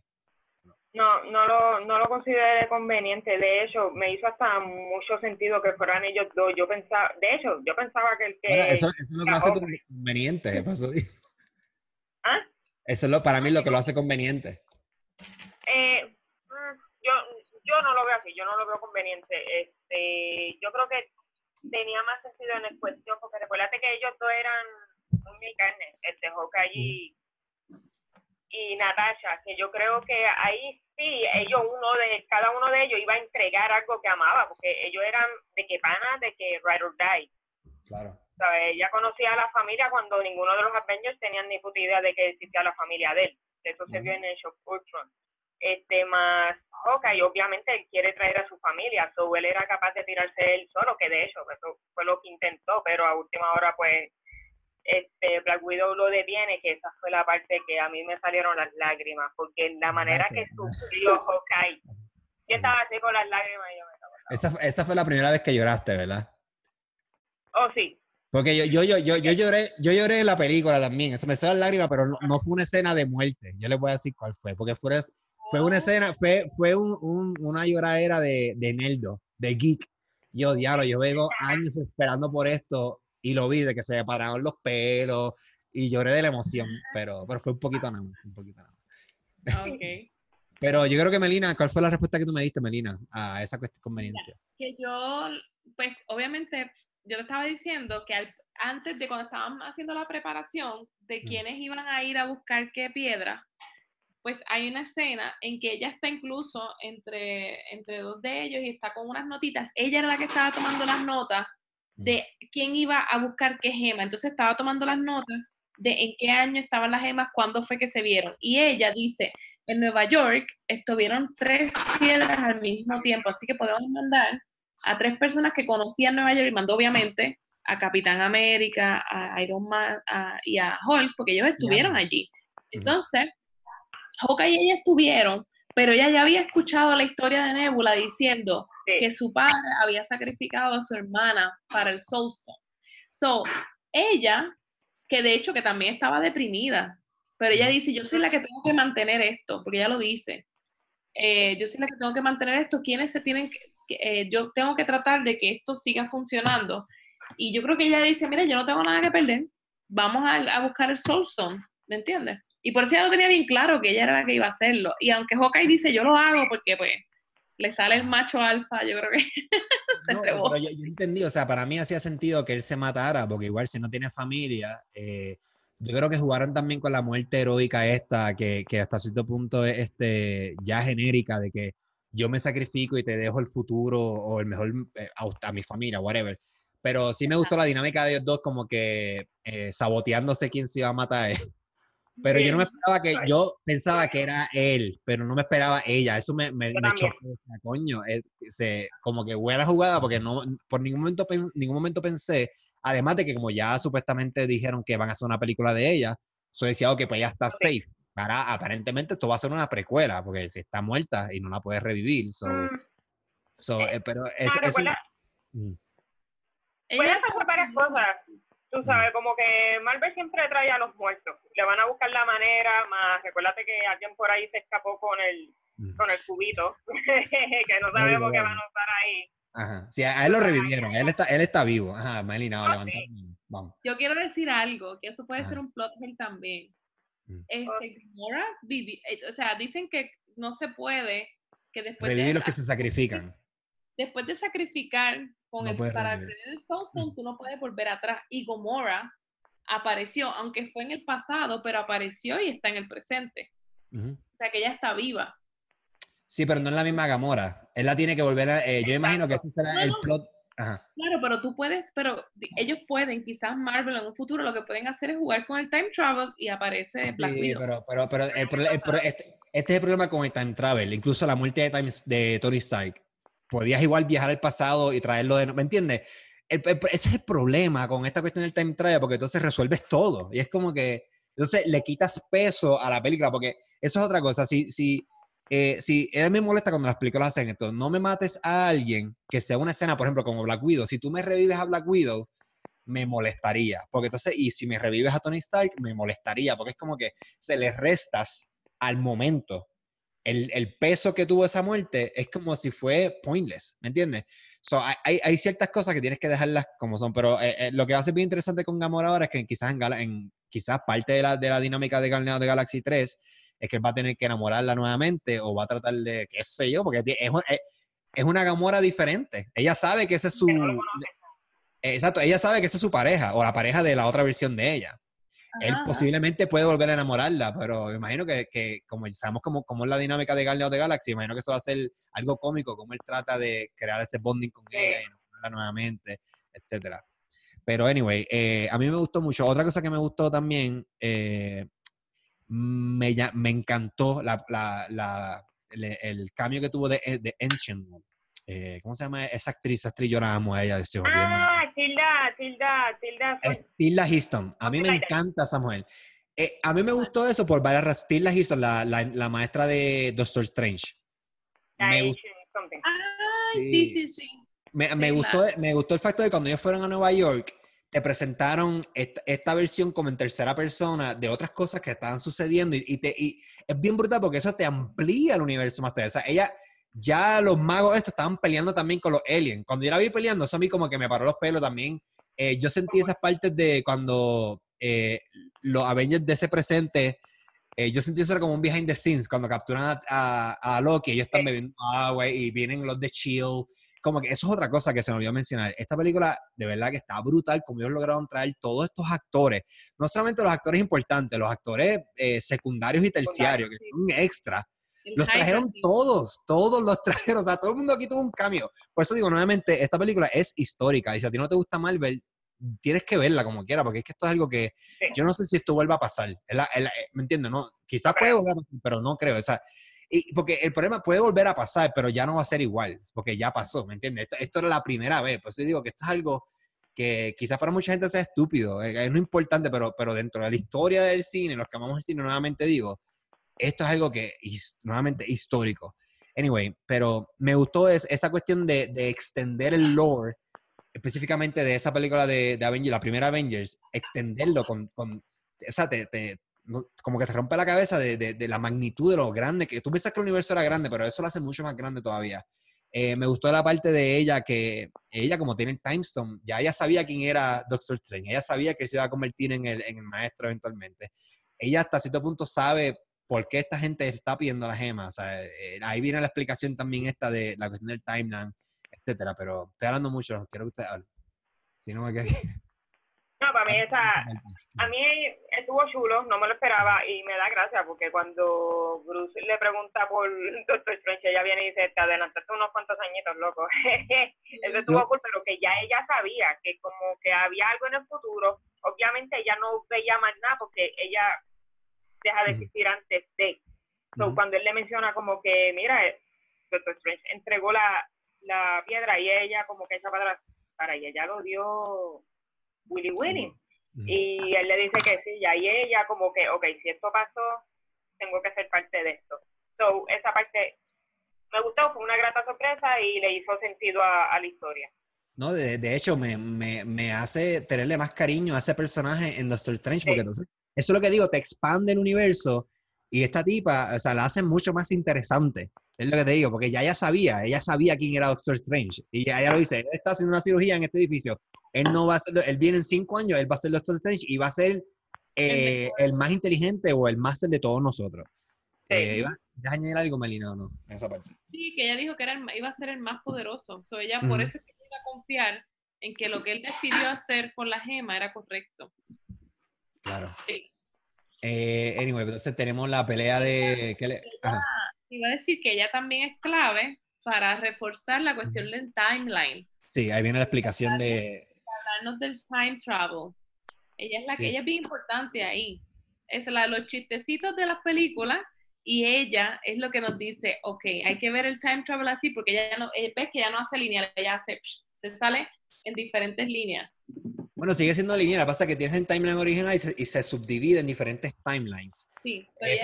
No, no lo, no lo consideré conveniente. De hecho, me hizo hasta mucho sentido que fueran ellos dos. Yo pensaba, de hecho, yo pensaba que el que. eso, eso es lo que lo hace conveniente, eso. ¿Ah? Eso es lo, para mí lo que lo hace conveniente. Yo no lo veo así, yo no lo veo conveniente. Este, yo creo que tenía más sentido en el cuestión, porque recuérdate que ellos dos eran muy carne, este Hawkeye y, y Natasha, que yo creo que ahí sí, ellos uno de, cada uno de ellos iba a entregar algo que amaba, porque ellos eran de que pana, de que ride or die. Claro. ¿Sabes? Ella conocía a la familia cuando ninguno de los Avengers tenían ni puta idea de que existía la familia de él. Eso se vio en el Show Ultron. Este más y obviamente él quiere traer a su familia, so él era capaz de tirarse él solo, que de hecho eso fue lo que intentó, pero a última hora pues este Black Widow lo detiene, que esa fue la parte que a mí me salieron las lágrimas, porque la manera que sufrió Hawkeye, yo estaba así con las lágrimas y yo me esa, esa fue la primera vez que lloraste, ¿verdad? Oh, sí. Porque yo, yo, yo, yo, yo lloré, yo lloré en la película también. Se me salió la lágrima, pero no, fue una escena de muerte. Yo les voy a decir cuál fue. Porque fue, fue una escena, fue, fue un, un, una lloradera de, de Neldo, de geek. Yo, diablo, yo vengo años esperando por esto y lo vi, de que se me pararon los pelos y lloré de la emoción, pero, pero fue un poquito nada más, un poquito nada más. Okay. Pero yo creo que Melina, ¿cuál fue la respuesta que tú me diste, Melina, a esa conveniencia? Que yo, pues obviamente, yo te estaba diciendo que antes de cuando estábamos haciendo la preparación de mm. quiénes iban a ir a buscar qué piedra, pues hay una escena en que ella está incluso entre, entre dos de ellos y está con unas notitas. Ella era la que estaba tomando las notas mm. de quién iba a buscar qué gema. Entonces estaba tomando las notas de en qué año estaban las gemas, cuándo fue que se vieron. Y ella dice, en Nueva York estuvieron tres piedras al mismo tiempo, así que podemos mandar a tres personas que conocían Nueva York y mandó obviamente a Capitán América, a Iron Man y a Hulk, porque ellos estuvieron allí. Entonces, Hawkeye y ella estuvieron, pero ella ya había escuchado la historia de Nebula diciendo que su padre había sacrificado a su hermana para el Soulstone. So, ella, que de hecho que también estaba deprimida, pero ella dice, yo soy la que tengo que mantener esto, porque ella lo dice. Eh, yo soy la que tengo que mantener esto, ¿quiénes se tienen que, eh, yo tengo que tratar de que esto siga funcionando. Y yo creo que ella dice, mira, yo no tengo nada que perder, vamos a, buscar el Soulstone, ¿me entiendes? Y por eso ella no tenía bien claro que ella era la que iba a hacerlo. Y aunque Hawkeye dice, yo lo hago porque pues le sale el macho alfa, yo creo que se no, yo, entendí, o sea, para mí hacía sentido que él se matara, porque igual si no tiene familia, eh, yo creo que jugaron también con la muerte heroica esta, que, que, hasta cierto punto es este, ya genérica, de que yo me sacrifico y te dejo el futuro o el mejor eh, a, mi familia, whatever. Pero sí me gustó la dinámica de ellos dos, como que eh, saboteándose quién se iba a matar. Pero yo no me esperaba que, yo pensaba que era él, pero no me esperaba ella. Eso me, me, me chocó, coño. Es, se, como que buena jugada, porque no, por ningún momento, ningún momento pensé Además de que como ya supuestamente dijeron que van a hacer una película de ella, soy decía, que pues ya está safe. Para, aparentemente esto va a ser una precuela, porque si está muerta y no la puedes revivir. So, mm. so, eh, pero es, ah, es mm. Pueden pasar varias cosas. Tú mm. sabes, como que Marvel siempre trae a los muertos. Le van a buscar la manera, más recuérdate que alguien por ahí se escapó con el, con el cubito, que no sabemos qué van a usar ahí. Ajá. Sí, a él lo revivieron. Él está, él está vivo. Ajá, Melina, okay. Vamos. Yo quiero decir algo, que eso puede ser un plot hole también. Mm. Este, Gamora eh, o sea, dicen que no se puede, que después Revivir de... los que se sacrifican. Después de sacrificar con el, para tener el Soulstone, mm. tú no puedes volver atrás. Y Gomorra apareció, aunque fue en el pasado, pero apareció y está en el presente. O sea, que ella está viva. Sí, pero no es la misma Gamora. Él la tiene que volver a... Eh, yo imagino que ese será el plot... Claro, pero tú puedes, pero ellos pueden, quizás Marvel en un futuro lo que pueden hacer es jugar con el time travel y aparece Black sí, pero, pero, pero, este, este, es el problema con el time travel, incluso la muerte de, de Tony Stark. Podías igual viajar al pasado y traerlo de... ¿Me entiendes? ese es el problema con esta cuestión del time travel, porque entonces resuelves todo. Y es como que... Entonces le quitas peso a la película, porque eso es otra cosa. Si, si, eh, si me molesta cuando las películas hacen esto, no me mates a alguien que sea una escena, por ejemplo, como Black Widow. Si tú me revives a Black Widow, me molestaría. Porque entonces, y si me revives a Tony Stark, me molestaría. Porque es como que se le restas al momento. El, el peso que tuvo esa muerte es como si fue pointless, ¿me entiendes? So, hay, hay, ciertas cosas que tienes que dejarlas como son, pero eh, eh, lo que va a ser bien interesante con Gamora ahora es que quizás en, en quizás parte de la, de la dinámica de Guardians de Galaxy 3 es que él va a tener que enamorarla nuevamente o va a tratar de, qué sé yo, porque es, es una Gamora diferente. Ella sabe que ese es su... Exacto, ella sabe que esa es su pareja o la pareja de la otra versión de ella. Él posiblemente puede volver a enamorarla, pero me imagino que, que como sabemos cómo, cómo, es la dinámica de Guardians de Galaxy, imagino que eso va a ser algo cómico, como él trata de crear ese bonding con ella y enamorarla nuevamente, etcétera. Pero anyway, eh, a mí me gustó mucho. Otra cosa que me gustó también, eh, me, me encantó la, la, el, cambio que tuvo de, de Ancient. Eh, ¿Cómo se llama esa actriz? actriz yo la amo a ella. ah, Tilda, Tilda, Tilda. Es Tilda Houston. A mí me encanta esa mujer. Eh, a mí me gustó eso por varias razones. Tilda Houston, la, la, la, maestra de Doctor Strange. Me sí, sí, sí. Me, me gustó, me gustó el factor de cuando ellos fueron a Nueva York, te presentaron esta, versión como en tercera persona de otras cosas que estaban sucediendo y, te, y es bien brutal porque eso te amplía el universo más todavía. O sea, ella, ya los magos estos estaban peleando también con los aliens. Cuando yo la vi peleando, eso a mí como que me paró los pelos también. Eh, yo sentí esas partes de cuando eh, los Avengers de ese presente, eh, yo sentí eso como un behind the scenes, cuando capturan a, a, Loki, ellos están bebiendo agua y vienen los de Chill como que eso es otra cosa que se me olvidó mencionar. Esta película de verdad que está brutal, como ellos lograron traer todos estos actores, no solamente los actores importantes, los actores eh, secundarios y terciarios, que son extra. Los trajeron todos, todos los trajeron, o sea, todo el mundo aquí tuvo un cambio. Por eso digo nuevamente, esta película es histórica y si a ti no te gusta Marvel, tienes que verla como quiera, porque es que esto es algo que yo no sé si esto vuelva a pasar. ¿Me entiendes? No, quizás puede volver pero no creo. O sea, porque el problema puede volver a pasar, pero ya no va a ser igual, porque ya pasó, ¿me entiendes? Esto, era la primera vez, por eso digo que esto es algo que quizás para mucha gente sea estúpido, es, no importante, pero, pero dentro de la historia del cine, los que amamos el cine, nuevamente digo, esto es algo que es nuevamente histórico. Anyway, pero me gustó esa cuestión de, de, extender el lore, específicamente de esa película de, de Avengers, la primera Avengers, extenderlo con, con o sea, te, te, como que te rompe la cabeza de, de, la magnitud de lo grande que tú piensas que el universo era grande, pero eso lo hace mucho más grande todavía. Eh, me gustó la parte de ella que ella, como tiene el Time Stone, ya ella sabía quién era Doctor Strange, ella sabía que se iba a convertir en el, en el maestro eventualmente. Ella hasta cierto punto sabe por qué esta gente está pidiendo la gema. O sea, eh, ahí viene la explicación también esta de la cuestión del timeline, etcétera. Pero estoy hablando mucho, quiero que usted hable. Si no me quedé. No, para mí esa, a mí estuvo chulo, no me lo esperaba y me da gracia porque cuando Bruce le pregunta por Doctor Strange, ella viene y dice, te adelantaste unos cuantos añitos, loco. Eso estuvo cool, pero que ya ella sabía que como que había algo en el futuro, obviamente ella no veía más nada porque ella deja de existir antes de. Cuando él le menciona como que, mira, Doctor Strange entregó la, la piedra y ella como que esa para para ella ya lo dio Willy Winnie. Y él le dice que sí, ya, y ella como que, ok, si esto pasó, tengo que ser parte de esto. So, esa parte me gustó, fue una grata sorpresa y le hizo sentido a, la historia. No, de, de hecho, me, me, me, hace tenerle más cariño a ese personaje en Doctor Strange, porque entonces, eso es lo que digo, te expande el universo y esta tipa, o sea, la hace mucho más interesante. Es lo que te digo, porque ya ella sabía, ella sabía quién era Doctor Strange. Y ella lo dice, él está haciendo una cirugía en este edificio. Él no va a ser, él viene en cinco años, él va a ser Doctor Strange y va a ser eh, el más inteligente o el máster de todos nosotros. Eh, ¿Vas a añadir algo, Melina, o no? En esa parte. Sí, que ella dijo que era iba a ser el más poderoso. So, ella, Por eso es que iba a confiar en que lo que él decidió hacer con la gema era correcto. Claro. Sí. Eh, anyway, entonces tenemos la pelea de... ¿qué le... Iba a decir que ella también es clave para reforzar la cuestión del timeline. Sí, ahí viene la explicación de, hablarnos del time travel. Ella es la que ella es bien importante ahí. Es la de los chistecitos de las películas y ella es lo que nos dice, ok, hay que ver el time travel así porque ella ya no, eh, ves que ya no hace lineal, ella hace, se sale en diferentes líneas. Bueno, sigue siendo lineal, pasa que tienes el timeline original y se, subdivide en diferentes timelines. Sí. Eh,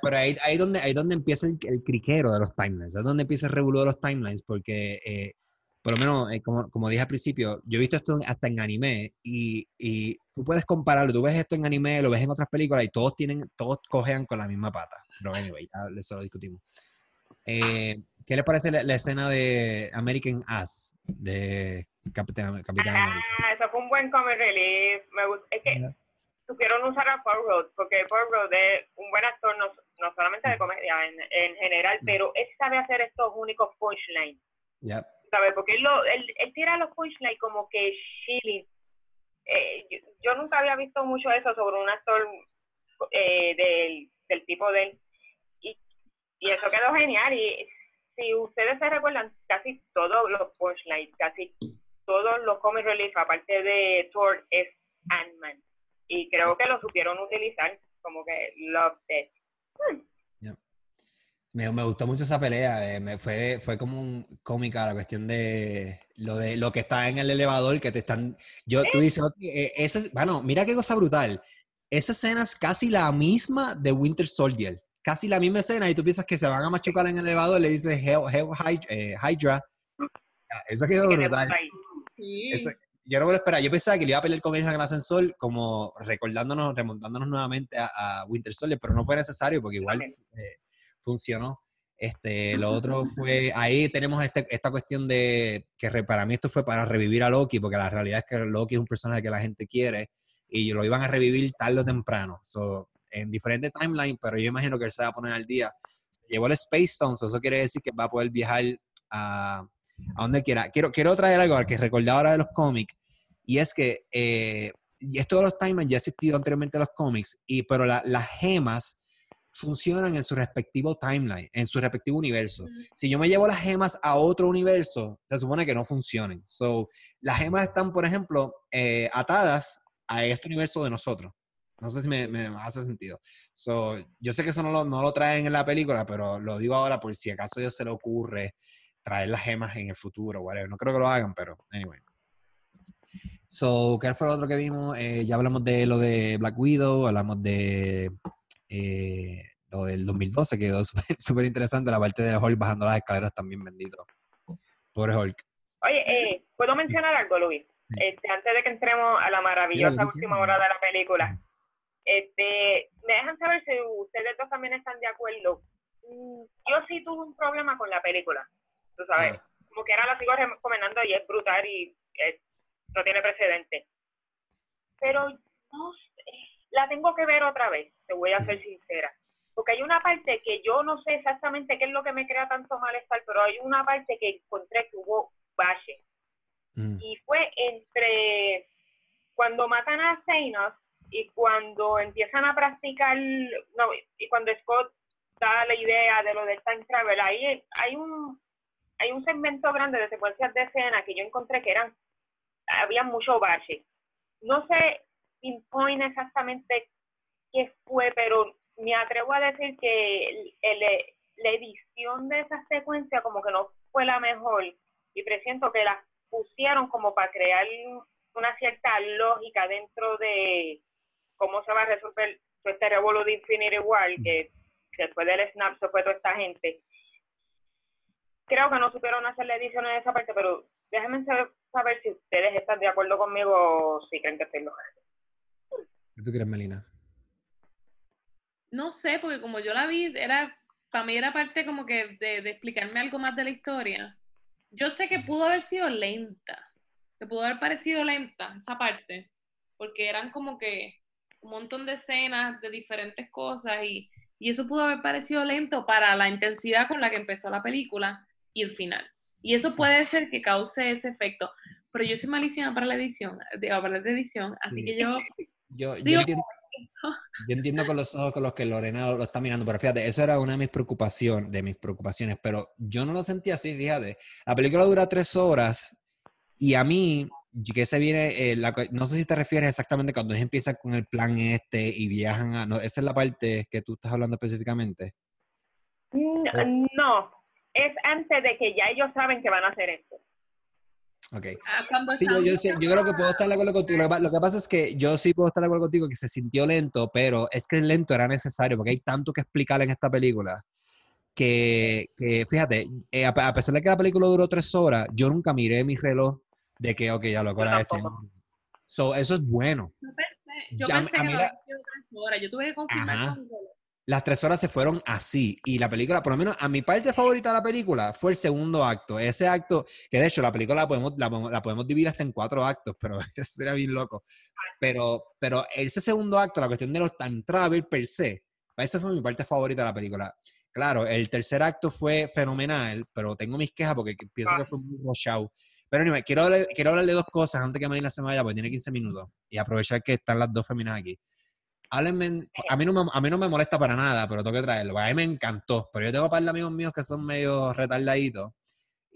pero, ahí, ahí, donde, ahí donde empieza el, criquero de los timelines, es donde empieza el revuelo de los timelines, porque eh, por lo menos, eh, como, como, dije al principio, yo he visto esto hasta en anime y, y, tú puedes compararlo, tú ves esto en anime, lo ves en otras películas y todos tienen, todos cojean con la misma pata. Pero anyway, ya eso lo discutimos. Eh, ¿Qué les parece la, escena de American Ass de Capitán, Capitán ah, eso fue un buen comic relief. Me gusta, es que supieron usar a Paul Rudd, porque Paul Rudd es un buen actor, no, no solamente de comedia en, en general, pero él sabe hacer estos únicos punchlines. Yep. Porque él, lo, él, él tira los punchlines como que chilling. Eh, yo, nunca había visto mucho eso sobre un actor eh, del, del tipo de él. Y, eso quedó genial. Y si ustedes se recuerdan, casi todos los punchlines, casi todos los comic relief, aparte de Thor, es Ant-Man. Y creo que lo supieron utilizar como que Love Death. Me, me, gustó mucho esa pelea, eh, me fue, fue como un cómica la cuestión de lo de lo que está en el elevador, que te están, yo, tú dices, eh, bueno, mira qué cosa brutal, esa escena es casi la misma de Winter Soldier, casi la misma escena y tú piensas que se van a machucar en el elevador, le dices Hell, eh, Hydra, eso quedó brutal. yo no me lo esperaba, yo pensaba que le iba a pelear con ella en el ascensor, como recordándonos, remontándonos nuevamente a, Winter Soldier, pero no fue necesario porque igual funcionó. Este, lo otro fue, ahí tenemos este, esta cuestión de que para mí esto fue para revivir a Loki, porque la realidad es que Loki es un personaje que la gente quiere y lo iban a revivir tarde o temprano, so, en diferentes timelines, pero yo imagino que él se va a poner al día. Llevó el Space Stone, eso quiere decir que va a poder viajar a, a donde quiera. Quiero, quiero traer algo que recordé ahora de los cómics, y es que eh, esto de los timelines ya existido anteriormente en los cómics, y, pero las gemas funcionan en su respectivo timeline, en su respectivo universo. Si yo me llevo las gemas a otro universo, se supone que no funcionen. So, las gemas están, por ejemplo, eh, atadas a este universo de nosotros. No sé si me, hace sentido. So, yo sé que eso no lo, no lo, traen en la película, pero lo digo ahora por si acaso a Dios se le ocurre traer las gemas en el futuro, whatever. No creo que lo hagan, pero anyway. So, ¿qué fue lo otro que vimos? Eh, ya hablamos de lo de Black Widow, hablamos de eh, lo del 2012, quedó súper interesante, la parte de Hulk bajando las escaleras también bendito. Pobre Hulk. Oye, eh, ¿puedo mencionar algo, Luis? Este, antes de que entremos a la maravillosa última hora de la película. Este, me dejan saber si ustedes dos también están de acuerdo. Mm, yo sí tuve un problema con la película, tú sabes. Ah. Como que ahora la sigo recomendando y es brutal y no tiene precedente. Pero no la tengo que ver otra vez, te voy a ser sincera. Porque hay una parte que yo no sé exactamente qué es lo que me crea tanto malestar, pero hay una parte que encontré que hubo valle. Mm. Y fue entre cuando matan a Thanos y cuando empiezan a practicar, no, y cuando Scott da la idea de lo del time travel, ahí hay un hay un segmento grande de secuencias de escena que yo encontré que eran había mucho valle. No sé pinpoint exactamente qué fue, pero me atrevo a decir que la edición de esa secuencia como que no fue la mejor y presiento que la pusieron como para crear una cierta lógica dentro de cómo se va a resolver este revuelo de Infinity War, que después del snap se fue toda esta gente. Creo que no supieron hacer la edición en esa parte, pero déjenme saber, si ustedes están de acuerdo conmigo o si creen que estoy loca. ¿Qué tú crees, Melina? No sé, porque como yo la vi, era, para mí era parte como que de, explicarme algo más de la historia. Yo sé que pudo haber sido lenta, que pudo haber parecido lenta esa parte, porque eran como que un montón de escenas de diferentes cosas y, y eso pudo haber parecido lento para la intensidad con la que empezó la película y el final. Y eso puede ser que cause ese efecto. Pero yo soy malísima para la edición, de, para la edición, así que yo yo, yo, entiendo, yo, entiendo, con los ojos con los que Lorena lo está mirando, pero fíjate, eso era una de mis preocupaciones, de mis preocupaciones, pero yo no lo sentí así, fíjate. La película dura tres horas y a mí, que se viene, eh, no sé si te refieres exactamente cuando ellos empiezan con el plan este y viajan a, no, esa es la parte que tú estás hablando específicamente. No, es antes de que ya ellos saben que van a hacer esto. Ok. Ah, yo, yo, creo que puedo estar de acuerdo contigo. Lo que pasa es que yo sí puedo estar de acuerdo contigo que se sintió lento, pero es que el lento era necesario porque hay tanto que explicar en esta película que, que fíjate, eh, a, pesar de que la película duró tres horas, yo nunca miré mi reloj de que, ok, ya lo era esto. So, eso es bueno. Yo pensé, que tres horas. Yo tuve que confirmar con las tres horas se fueron así. Y la película, por lo menos a mi parte favorita de la película, fue el segundo acto. Ese acto, que de hecho la película la podemos, la, podemos dividir hasta en cuatro actos, pero eso sería bien loco. Pero, pero ese segundo acto, la cuestión de los time travel per se, esa fue mi parte favorita de la película. Claro, el tercer acto fue fenomenal, pero tengo mis quejas porque pienso que fue muy rush Pero anyway, quiero, hablar, quiero hablar de dos cosas antes que Marina se vaya, porque tiene 15 minutos. Y aprovechar que están las dos féminas aquí a mí, no me, a mí no me molesta para nada, pero tengo que traerlo. A mí me encantó, pero yo tengo un par de amigos míos que son medio retardaditos.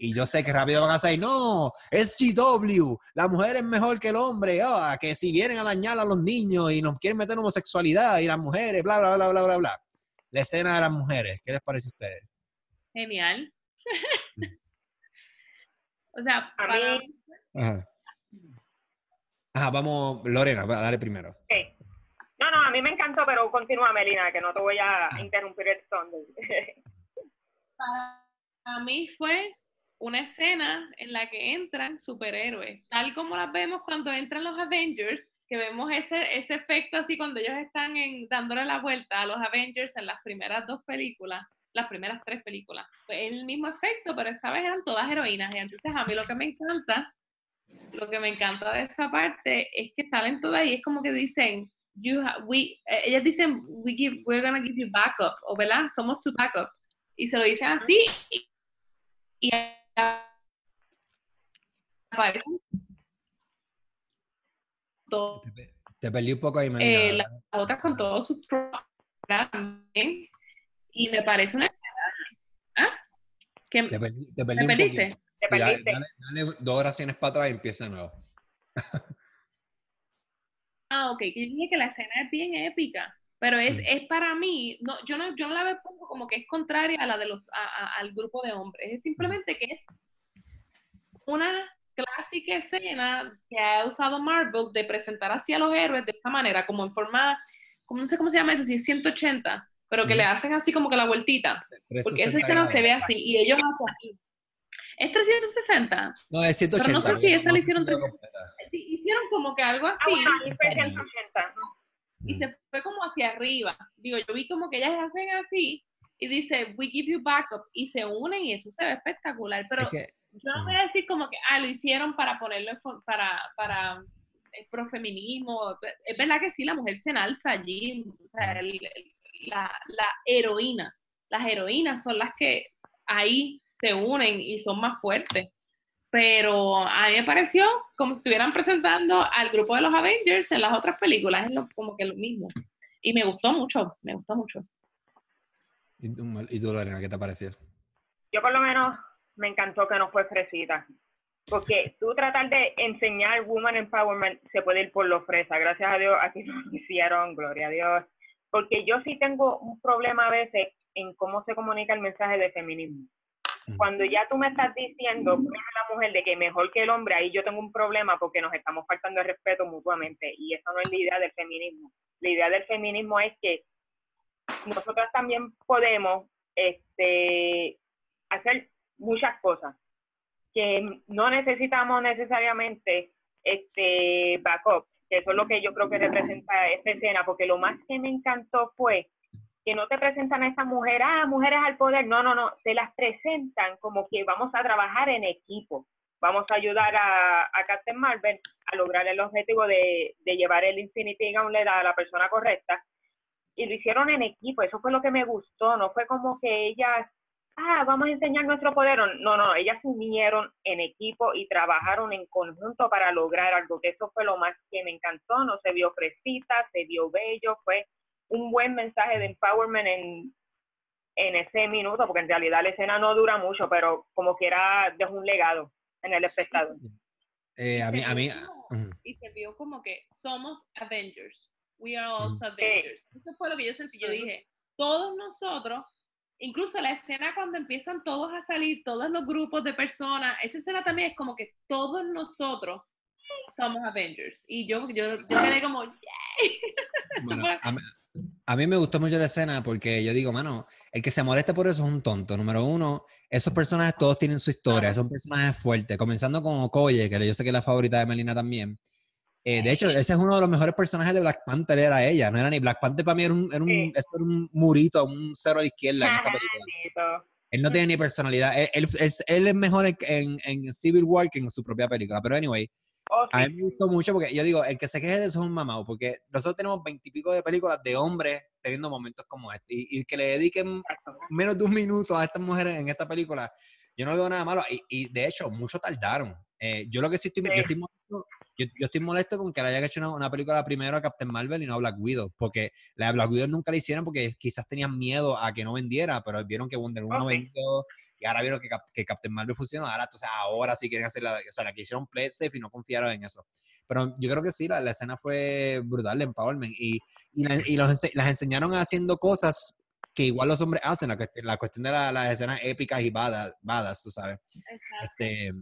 Y yo sé que rápido van a decir, no, es GW, la mujer es mejor que el hombre, ah, que si vienen a dañar a los niños y nos quieren meter en homosexualidad y las mujeres, bla, bla, bla, bla, bla, bla. la escena de las mujeres, ¿qué les parece a ustedes? Genial. O sea, a mí... Ajá. Ajá, vamos, Lorena, dale primero. Okay. No, no, a mí me encantó, pero continúa, Melina, que no te voy a interrumpir el son. a mí fue una escena en la que entran superhéroes, tal como las vemos cuando entran los Avengers, que vemos ese, ese efecto así cuando ellos están en, dándole la vuelta a los Avengers en las primeras dos películas, las primeras tres películas. Fue el mismo efecto, pero esta vez eran todas heroínas. Y entonces a mí lo que me encanta, lo que me encanta de esa parte es que salen todas y es como que dicen, you we, eh, ellas dicen, we give, we're gonna give you backup, o ¿verdad? Somos tu backup. Y se lo dicen así. Y, y aparecen te, perdí un poco ahí, eh, Las otras con todos sus programas y me parece una... ¿Ah? ¿Te, perdí, te, perdí ¿Te perdiste? ¿Te perdiste? Dale, dale, dos oraciones para atrás y empieza de nuevo. ah, ok. Yo dije que la escena es bien épica, pero es, mm. es para mí, no, yo, no, yo no la veo como que es contraria a la de los, a, al grupo de hombres. Es simplemente que es una clásica escena que ha usado Marvel de presentar así a los héroes de esa manera, como en forma, como no sé cómo se llama eso, si es 180, pero que le hacen así como que la vueltita. Porque esa escena se ve así y ellos hacen así. ¿Es 360? No, es 180. Pero no sé si esa le hicieron 360. Sí, hicieron como que algo así. Ah, y se fue como hacia arriba. Digo, yo vi como que ellas hacen así y dice, we give you backup, y se unen y eso se ve espectacular. Pero yo no voy a decir como que, ah, lo hicieron para ponerlo, para, para el profeminismo. Es verdad que sí, la mujer se enalza allí, o sea, la, la heroína. Las heroínas son las que ahí se unen y son más fuertes. Pero a mí me pareció como si estuvieran presentando al grupo de los Avengers en las otras películas, es como que lo mismo. Y me gustó mucho, me gustó mucho. ¿Y tú, Lorena, qué te pareció? Yo por lo menos me encantó que no fue fresita. Porque tú tratar de enseñar Woman Empowerment se puede ir por lo fresa. Gracias a Dios, aquí lo hicieron, gloria a Dios. Porque yo sí tengo un problema a veces en cómo se comunica el mensaje de feminismo. Cuando ya tú me estás diciendo, la mujer de que mejor que el hombre, ahí yo tengo un problema porque nos estamos faltando el respeto mutuamente. Y eso no es la idea del feminismo. La idea del feminismo es que nosotras también podemos este, hacer muchas cosas que no necesitamos necesariamente este backup, eso es lo que yo creo que representa esta escena, porque lo más que me encantó fue que no te presentan a esa mujer, ah, mujeres al poder, no, no, no, te las presentan como que vamos a trabajar en equipo, vamos a ayudar a, a Captain Marvel a lograr el objetivo de, de llevar el Infinity Gauntlet a la persona correcta, y lo hicieron en equipo, eso fue lo que me gustó, no fue como que ellas ah, vamos a enseñar nuestro poder. No, no, ellas se unieron en equipo y trabajaron en conjunto para lograr algo, que eso fue lo más que me encantó, no se vio fresita, se vio bello, fue un buen mensaje de empowerment en, en ese minuto, porque en realidad la escena no dura mucho, pero como quiera dejó un legado en el espectador. Eh, a mí, a mí, y se vio como que somos Avengers. We are also Avengers. Eso fue lo que yo sentí. Yo dije, todos nosotros incluso la escena cuando empiezan todos a salir, todos los grupos de personas, esa escena también es como que todos nosotros somos Avengers. Y yo, yo, yo quedé como, ¡yay! a, mí, me gustó mucho la escena porque yo digo, mano, el que se moleste por eso es un tonto. Número uno, esos personajes todos tienen su historia, son personajes fuertes, comenzando con Okoye, que yo sé que es la favorita de Melina también. Eh, de hecho, ese es uno de los mejores personajes de Black Panther, era ella, no era ni Black Panther para mí, era un, era un, un murito, un cero a la izquierda en esa película. Él no tiene ni personalidad. Él, es, él es, mejor en, en, Civil War que en su propia película. Pero, anyway, oh, a mí me gustó mucho porque yo digo, el que se queje de eso es un mamado, porque nosotros tenemos veintipico de películas de hombres teniendo momentos como este. Y, que le dediquen menos de un minuto a estas mujeres en esta película, yo no veo nada malo. Y, y de hecho, mucho tardaron. Eh, yo lo que sí estoy, yo estoy molesto, yo, estoy molesto con que le hayan hecho una, película primero a Captain Marvel y no a Black Widow, porque la de Black Widow nunca la hicieron porque quizás tenían miedo a que no vendiera, pero vieron que Wonder Woman no vendió y ahora vieron que, que, Captain Marvel funcionó, ahora, entonces ahora sí quieren hacer la, o sea, la que hicieron play safe y no confiaron en eso. Pero yo creo que sí, la, la escena fue brutal de empowerment y, y, y los, las enseñaron haciendo cosas que igual los hombres hacen, la cuestión, la cuestión de las escenas épicas y badas, badas tú sabes. Este,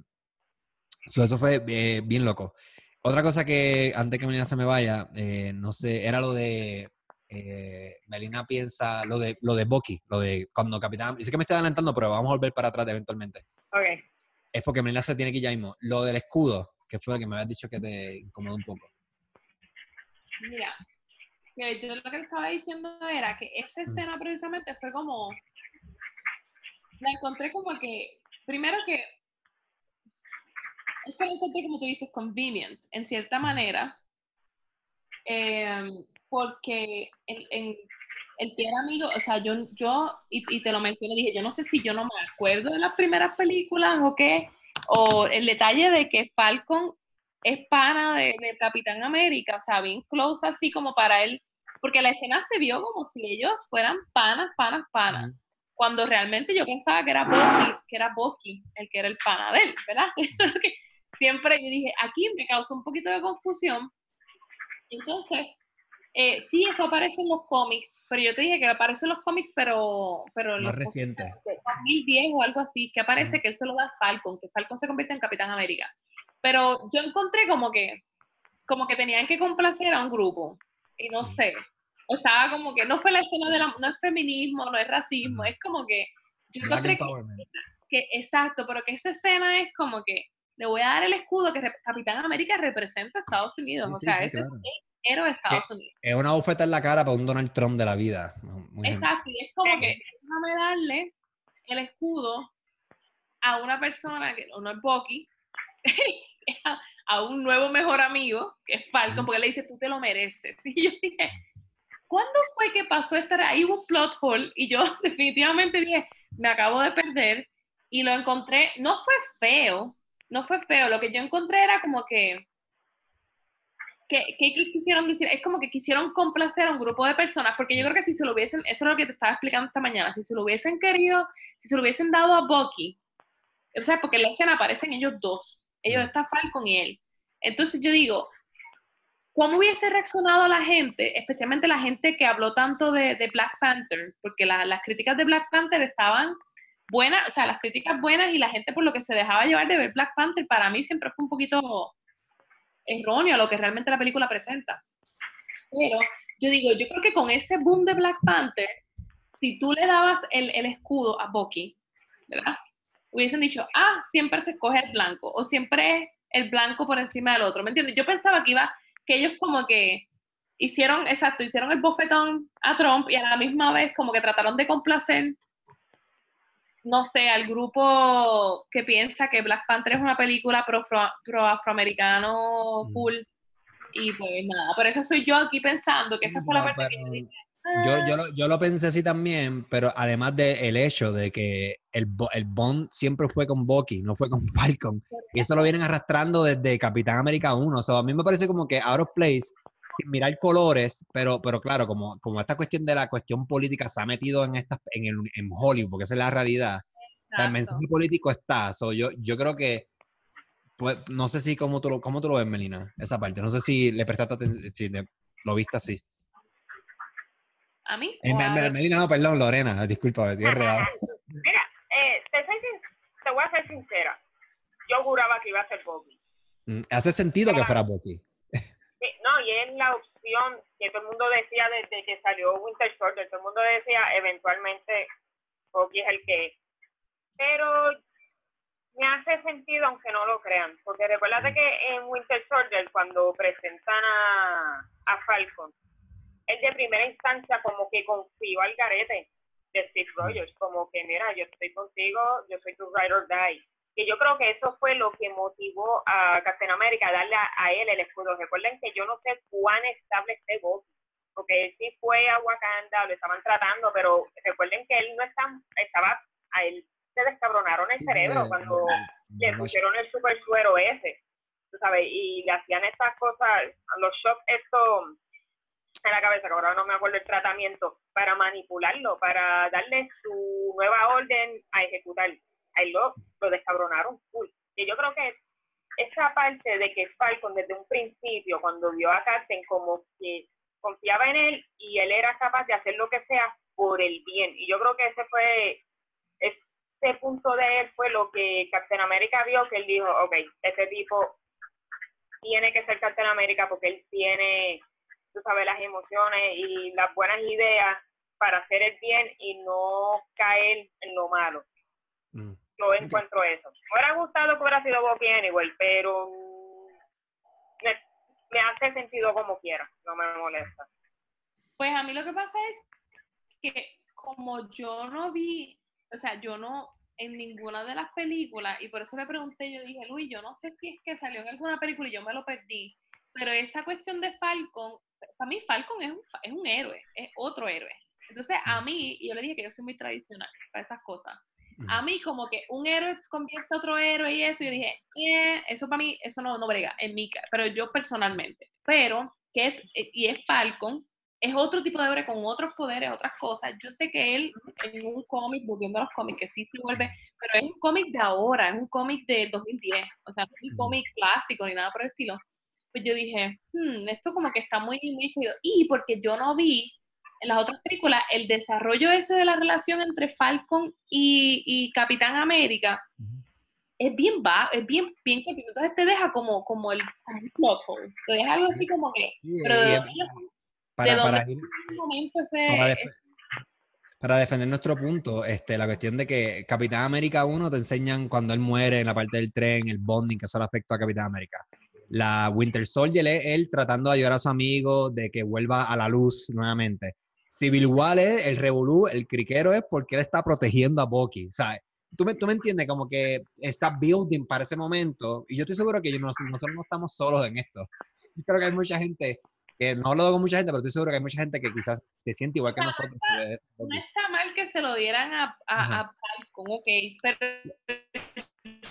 eso fue eh, bien loco. Otra cosa que antes que Melina se me vaya, eh, no sé, era lo de eh, Melina piensa lo de lo de Bucky, lo de cuando Capitán. Dice que me estoy adelantando, pero vamos a volver para atrás eventualmente. Ok. Es porque Melina se tiene que ir ya mismo. Lo del escudo, que fue lo que me habías dicho que te incomodó un poco. Mira, yo lo que estaba diciendo era que esa mm. escena precisamente fue como. La encontré como que. Primero que es que lo encontré, como tú dices, convenient, en cierta manera, em, porque el, el que era amigo, o sea, yo, yo y, te lo mencioné, dije, yo no sé si yo no me acuerdo de las primeras películas o qué, o el detalle de que Falcon es pana del de Capitán América, o sea, bien close así como para él, porque la escena se vio como si ellos fueran panas, panas, panas. Cuando realmente yo pensaba que era Bucky, que era Bucky el que era el pana de él, ¿verdad? Eso es lo que, siempre yo dije, aquí me causó un poquito de confusión. Entonces, eh, sí, eso aparece en los cómics, pero yo te dije que aparece en los cómics, pero... pero Más reciente. 2010 o algo así, que aparece que él se lo da a Falcon, que Falcon se convierte en Capitán América. Pero yo encontré como que, como que tenían que complacer a un grupo, y no sé, estaba como que no fue la escena de la, no es feminismo, no es racismo, es como que yo encontré que, que, exacto, pero que esa escena es como que le voy a dar el escudo que Capitán América representa a Estados Unidos. o sea, ese es el héroe de Estados Unidos. Es una bofeta en la cara para un Donald Trump de la vida. Exacto, y es como que déjame darle el escudo a una persona que no es Bucky, a un nuevo mejor amigo, que es Falcon, porque le dice, tú te lo mereces. Y yo dije, ¿cuándo fue que pasó estar ahí un plot hole? Y yo definitivamente dije, me acabo de perder. Y lo encontré, no fue feo, no fue feo, lo que yo encontré era como que, ¿qué quisieron decir? Es como que quisieron complacer a un grupo de personas, porque yo creo que si se lo hubiesen, eso es lo que te estaba explicando esta mañana, si se lo hubiesen querido, si se lo hubiesen dado a Bucky, o sea, porque en la escena aparecen ellos dos, ellos están Falcon y él. Entonces yo digo, ¿cómo hubiese reaccionado la gente, especialmente la gente que habló tanto de, Black Panther? Porque las críticas de Black Panther estaban buenas, o sea, las críticas buenas y la gente por lo que se dejaba llevar de ver Black Panther, para mí siempre fue un poquito erróneo a lo que realmente la película presenta. Pero yo digo, yo creo que con ese boom de Black Panther, si tú le dabas el, el escudo a Bucky, ¿verdad? Hubiesen dicho, ah, siempre se escoge el blanco, o siempre el blanco por encima del otro, ¿me entiendes? Yo pensaba que iba, que ellos como que hicieron, exacto, hicieron el bofetón a Trump y a la misma vez como que trataron de complacer no sé, al grupo que piensa que Black Panther es una película pro, pro afroamericano mm. full. Y pues nada, por eso soy yo aquí pensando que esa fue la parte que yo, yo, lo, yo lo pensé así también, pero además del hecho de que el, el Bond siempre fue con Bucky, no fue con Falcon. Y eso lo vienen arrastrando desde Capitán América 1. O sea, a mí me parece como que Out of Place mirar colores, pero, pero claro, como, como esta cuestión de la cuestión política se ha metido en, esta, en, el, en Hollywood, porque esa es la realidad. O sea, el mensaje político está. So, yo, yo creo que, pues, no sé si cómo tú, lo, cómo tú lo ves, Melina, esa parte. No sé si le prestaste atención, si lo viste así. ¿A mí? Eh, Melina, no, perdón, Lorena, disculpa, estoy real. Mira, eh, te, te, voy a ser sincera. Yo juraba que iba a ser Bobby. Mm, hace sentido que fuera Bobby no, y es la opción que todo el mundo decía desde que salió Winter Soldier, todo el mundo decía eventualmente Bucky es el que Pero me hace sentido aunque no lo crean, porque recuérdate que en Winter Soldier cuando presentan a, a Falcon, él de primera instancia como que confió al garete de Steve Rogers, como que mira, yo estoy contigo, yo soy tu ride or die que yo creo que eso fue lo que motivó a Captain América a darle a, él el escudo. Recuerden que yo no sé cuán estable esté Bucky, porque él sí fue a Wakanda, lo estaban tratando, pero recuerden que él no está, estaba, a él se descabronaron el cerebro cuando le pusieron el super suero ese, tú sabes, y le hacían estas cosas, los shocks estos en la cabeza, que ahora no me acuerdo el tratamiento, para manipularlo, para darle su nueva orden a ejecutar ahí lo, lo descabronaron full. Y yo creo que esa parte de que Falcon desde un principio, cuando vio a Captain como que confiaba en él y él era capaz de hacer lo que sea por el bien. Y yo creo que ese fue, ese punto de él fue lo que Captain América vio, que él dijo, ok, este tipo tiene que ser Captain América porque él tiene, tú sabes, las emociones y las buenas ideas para hacer el bien y no caer en lo malo. Mm. Yo encuentro eso. Me hubiera gustado que hubiera sido Bucky anyway, pero me, hace sentido como quiera, no me molesta. Pues a mí lo que pasa es que como yo no vi, o sea, yo no en ninguna de las películas, y por eso le pregunté, yo dije, Luis, yo no sé si es que salió en alguna película y yo me lo perdí, pero esa cuestión de Falcon, para mí Falcon es un, es un héroe, es otro héroe. Entonces, a mí, y yo le dije que yo soy muy tradicional para esas cosas. A mí, como que un héroe convierte a otro héroe y eso, yo dije, eh, eso para mí, eso no, no brega, en mi pero yo personalmente. Pero, que es, eh, y es Falcon, es otro tipo de héroe con otros poderes, otras cosas. Yo sé que él, en un cómic, volviendo a los cómics, que sí se vuelve, pero es un cómic de ahora, es un cómic de 2010, o sea, no es un cómic clásico ni nada por el estilo. Pues yo dije, hmm, esto como que está muy, muy Y porque yo no vi en las otras películas, el desarrollo ese de la relación entre Falcon y, Capitán América es bien va, es bien, bien entonces te deja como, como el plot hole, te deja algo así como que, pero de para, para, defender nuestro punto, este, la cuestión de que Capitán América 1 te enseñan cuando él muere en la parte del tren, el bonding que eso le afecta a Capitán América. La Winter Soldier es él tratando de ayudar a su amigo de que vuelva a la luz nuevamente. Civil War es el revolú, el criquero es porque él está protegiendo a Bucky. O sea, tú me, tú me entiendes como que esa building para ese momento, y yo estoy seguro que nosotros no estamos solos en esto. Yo creo que hay mucha gente, que no lo con mucha gente, pero estoy seguro que hay mucha gente que quizás se siente igual que nosotros. No está mal que se lo dieran a, a, a Falcon, ok, pero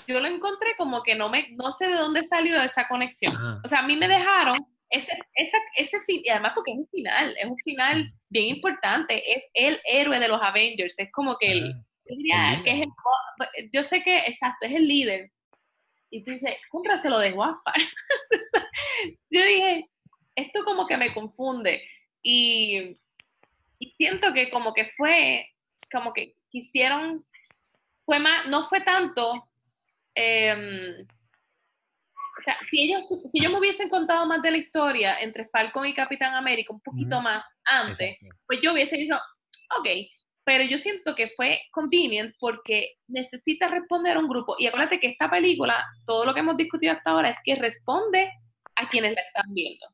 yo lo encontré como que no me, no sé de dónde salió esa conexión. O sea, a mí me dejaron ese, ese, ese y además porque es un final, es un final bien importante, es el héroe de los Avengers, es como que el, que es yo sé que, exacto, es el líder. Y tú dices, contra se lo dejó a yo dije, esto como que me confunde. Y, y siento que como que fue, como que quisieron, fue más, no fue tanto eh, o sea, si ellos, si ellos me hubiesen contado más de la historia entre Falcon y Capitán América un poquito más antes, pues yo hubiese dicho, ok, pero yo siento que fue convenient porque necesita responder a un grupo. Y acuérdate que esta película, todo lo que hemos discutido hasta ahora es que responde a quienes la están viendo.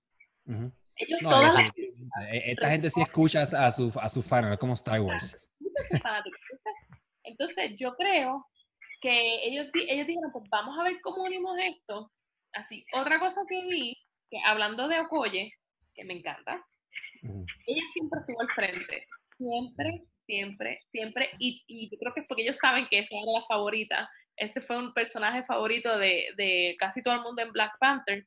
E, esta gente sí escucha a su, a su fan, como Star Wars. Entonces, yo creo que ellos, ellos dijeron, pues vamos a ver cómo unimos esto así. Otra cosa que vi, que hablando de Okoye, que me encanta, ella siempre estuvo al frente. Siempre, siempre, siempre. Y, y yo creo que es porque ellos saben que esa era la favorita. Ese fue un personaje favorito de, de casi todo el mundo en Black Panther.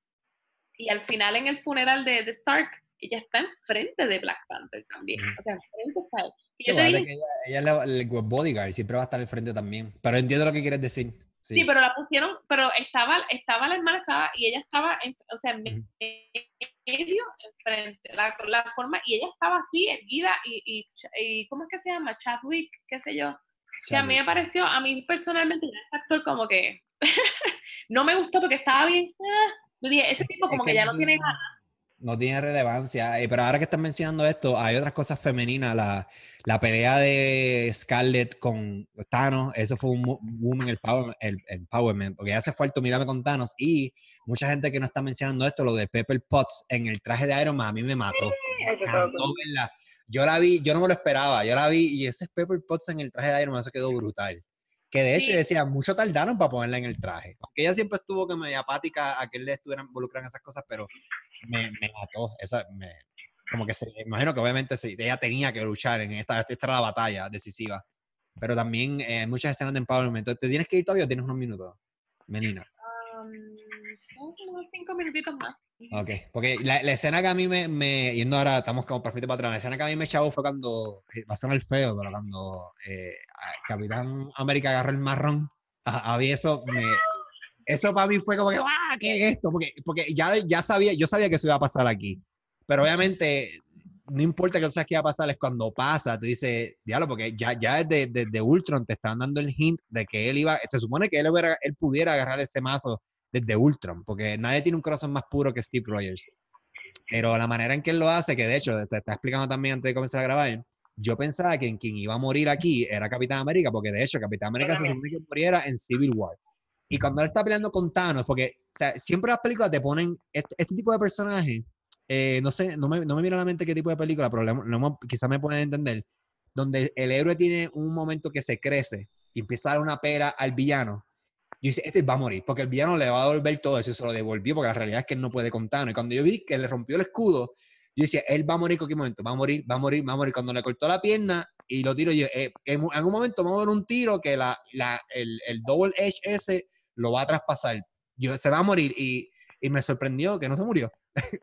Y al final, en el funeral de, de Stark, ella está enfrente de Black Panther también. O sea, enfrente está. Y yo ella, ella, es el bodyguard, siempre va a estar al frente también. Pero entiendo lo que quieres decir. Sí. pero la pusieron, pero estaba, estaba la hermana, estaba, y ella estaba, en, o sea, en medio, enfrente, la, la forma, y ella estaba así, erguida, y, y, ¿cómo es que se llama? Chadwick, qué sé yo. Que a mí me pareció, a mí personalmente, ese actor como que no me gustó porque estaba bien, ah, yo dije, ese tipo como que, ya no tiene ganas no tiene relevancia. Eh, pero ahora que están mencionando esto, hay otras cosas femeninas. La, la pelea de Scarlett con Thanos, eso fue un boom en el, power, el, empowerment, porque ya se fue al Mírame con Thanos. Y mucha gente que no está mencionando esto, lo de Pepper Potts en el traje de Iron Man, a mí me mató. yo la vi, yo no me lo esperaba, yo la vi y ese Pepper Potts en el traje de Iron Man, eso quedó brutal. Que de hecho decía, mucho tardaron para ponerla en el traje. Aunque ella siempre estuvo que media apática a que él estuviera involucrada en esas cosas, pero me, me mató. Esa, me, como que se, imagino que obviamente sí, ella tenía que luchar en esta, esta era la batalla decisiva. Pero también eh, muchas escenas de empowerment. ¿Te tienes que ir todavía o tienes unos minutos, Melina? Um, unos cinco minutitos más. Ok, porque la, la, escena que a mí me, me, Yendo ahora, estamos como perfecto para atrás. La escena que a mí me echaba fue cuando. Eh, va a sonar feo, pero cuando eh, Capitán América agarró el marrón. Había eso. Me, eso para mí fue como que, ¡ah! ¿Qué es esto? Porque, porque ya, ya sabía, yo sabía que eso iba a pasar aquí. Pero obviamente no importa que tú sabes qué va a pasar, es cuando pasa, te dice, diablo, porque ya, ya desde, desde Ultron te estaban dando el hint de que él iba, se supone que él, él pudiera agarrar ese mazo desde Ultron, porque nadie tiene un corazón más puro que Steve Rogers. Pero la manera en que él lo hace, que de hecho te está explicando también antes de comenzar a grabar, yo pensaba que en quien iba a morir aquí era Capitán América, porque de hecho Capitán América se supone que muriera en Civil War. Y cuando él está peleando con Thanos, porque o sea, siempre las películas te ponen este, este tipo de personajes, eh, no sé, no me, no me mira a la mente qué tipo de película, pero no, quizás me pueden entender, donde el héroe tiene un momento que se crece y empieza a dar una pera al villano. Y dice, este va a morir, porque el villano le va a devolver todo eso, se lo devolvió, porque la realidad es que él no puede contar. Y cuando yo vi que le rompió el escudo, yo decía, él va a morir en cualquier momento, va a morir, va a morir, va a morir. Cuando le cortó la pierna y lo tiro, yo, eh, en algún momento vamos a ver un tiro que la, la, el, el double edge ese lo va a traspasar. Yo, se va a morir y, y me sorprendió que no se murió.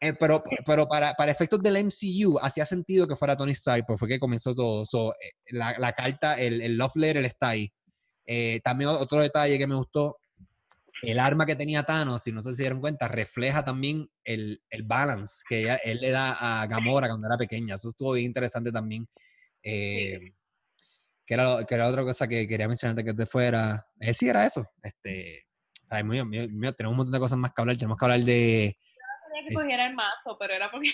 Eh, pero pero para, para, efectos del MCU hacía sentido que fuera Tony Stark, porque fue que comenzó todo. Eh, la, la, carta, el, el, love letter está ahí. Eh, también otro detalle que me gustó, el arma que tenía Thanos, si no se dieron cuenta, refleja también el, el balance que él le da a Gamora cuando era pequeña. Eso estuvo bien interesante también. Que, era, que era otra cosa que quería mencionarte que te fuera. Eh, sí, era eso. Este, ay, mío, tenemos un montón de cosas más que hablar. Tenemos que hablar de que cogiera el mazo, pero era porque...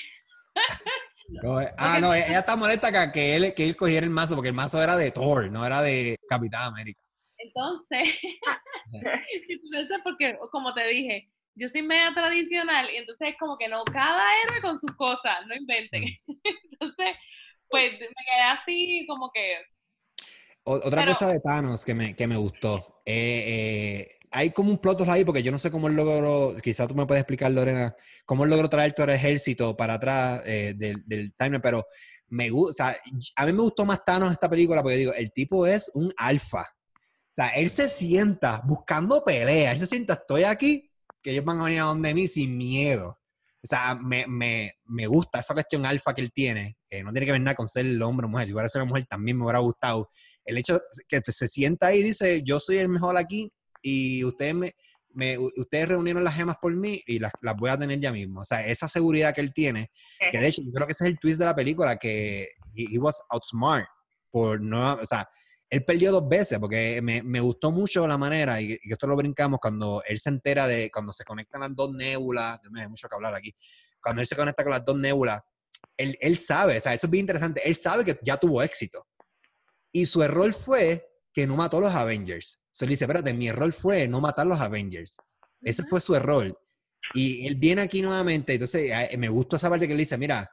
Eh, ah, no, ella está molesta que él, que él cogiera el mazo, porque el mazo era de Thor, no era de Capitán América. Entonces, porque, como te dije, yo soy media tradicional y entonces es como que no, cada héroe con sus cosas, no inventen. Entonces, pues me quedé así como que... Otra cosa de Thanos que me, que me gustó, eh, eh, hay como un plot ahí, porque yo no sé cómo él logró, quizás tú me puedes explicar, Lorena, cómo él logró traer todo el ejército para atrás eh, del, del timer, pero me gusta, a mí me gustó más Thanos esta película porque digo, el tipo es un alfa. O sea, él se sienta buscando pelea, él se sienta, estoy aquí, que ellos van a venir a donde mí sin miedo. O sea, me, me, me gusta esa cuestión alfa que él tiene, que no tiene que ver nada con ser el hombre o mujer, si fuera ser una mujer también me hubiera gustado. El hecho que se sienta ahí y dice, yo soy el mejor aquí, y ustedes me, ustedes reunieron las gemas por mí y las, voy a tener ya mismo. O sea, esa seguridad que él tiene, que de hecho yo creo que ese es el twist de la película, que he, was outsmart por no, o sea, él perdió dos veces porque me, me gustó mucho la manera, y, y, esto lo brincamos cuando él se entera de, cuando se conectan las dos nébulas, me hay mucho que hablar aquí, cuando él se conecta con las dos nébulas, él, él sabe, o sea, eso es bien interesante, él sabe que ya tuvo éxito. Y su error fue que no mató a los Avengers. So, él dice, espérate, mi error fue no matar a los Avengers. Ese fue su error. Y él viene aquí nuevamente, entonces me gusta esa parte que él dice, mira,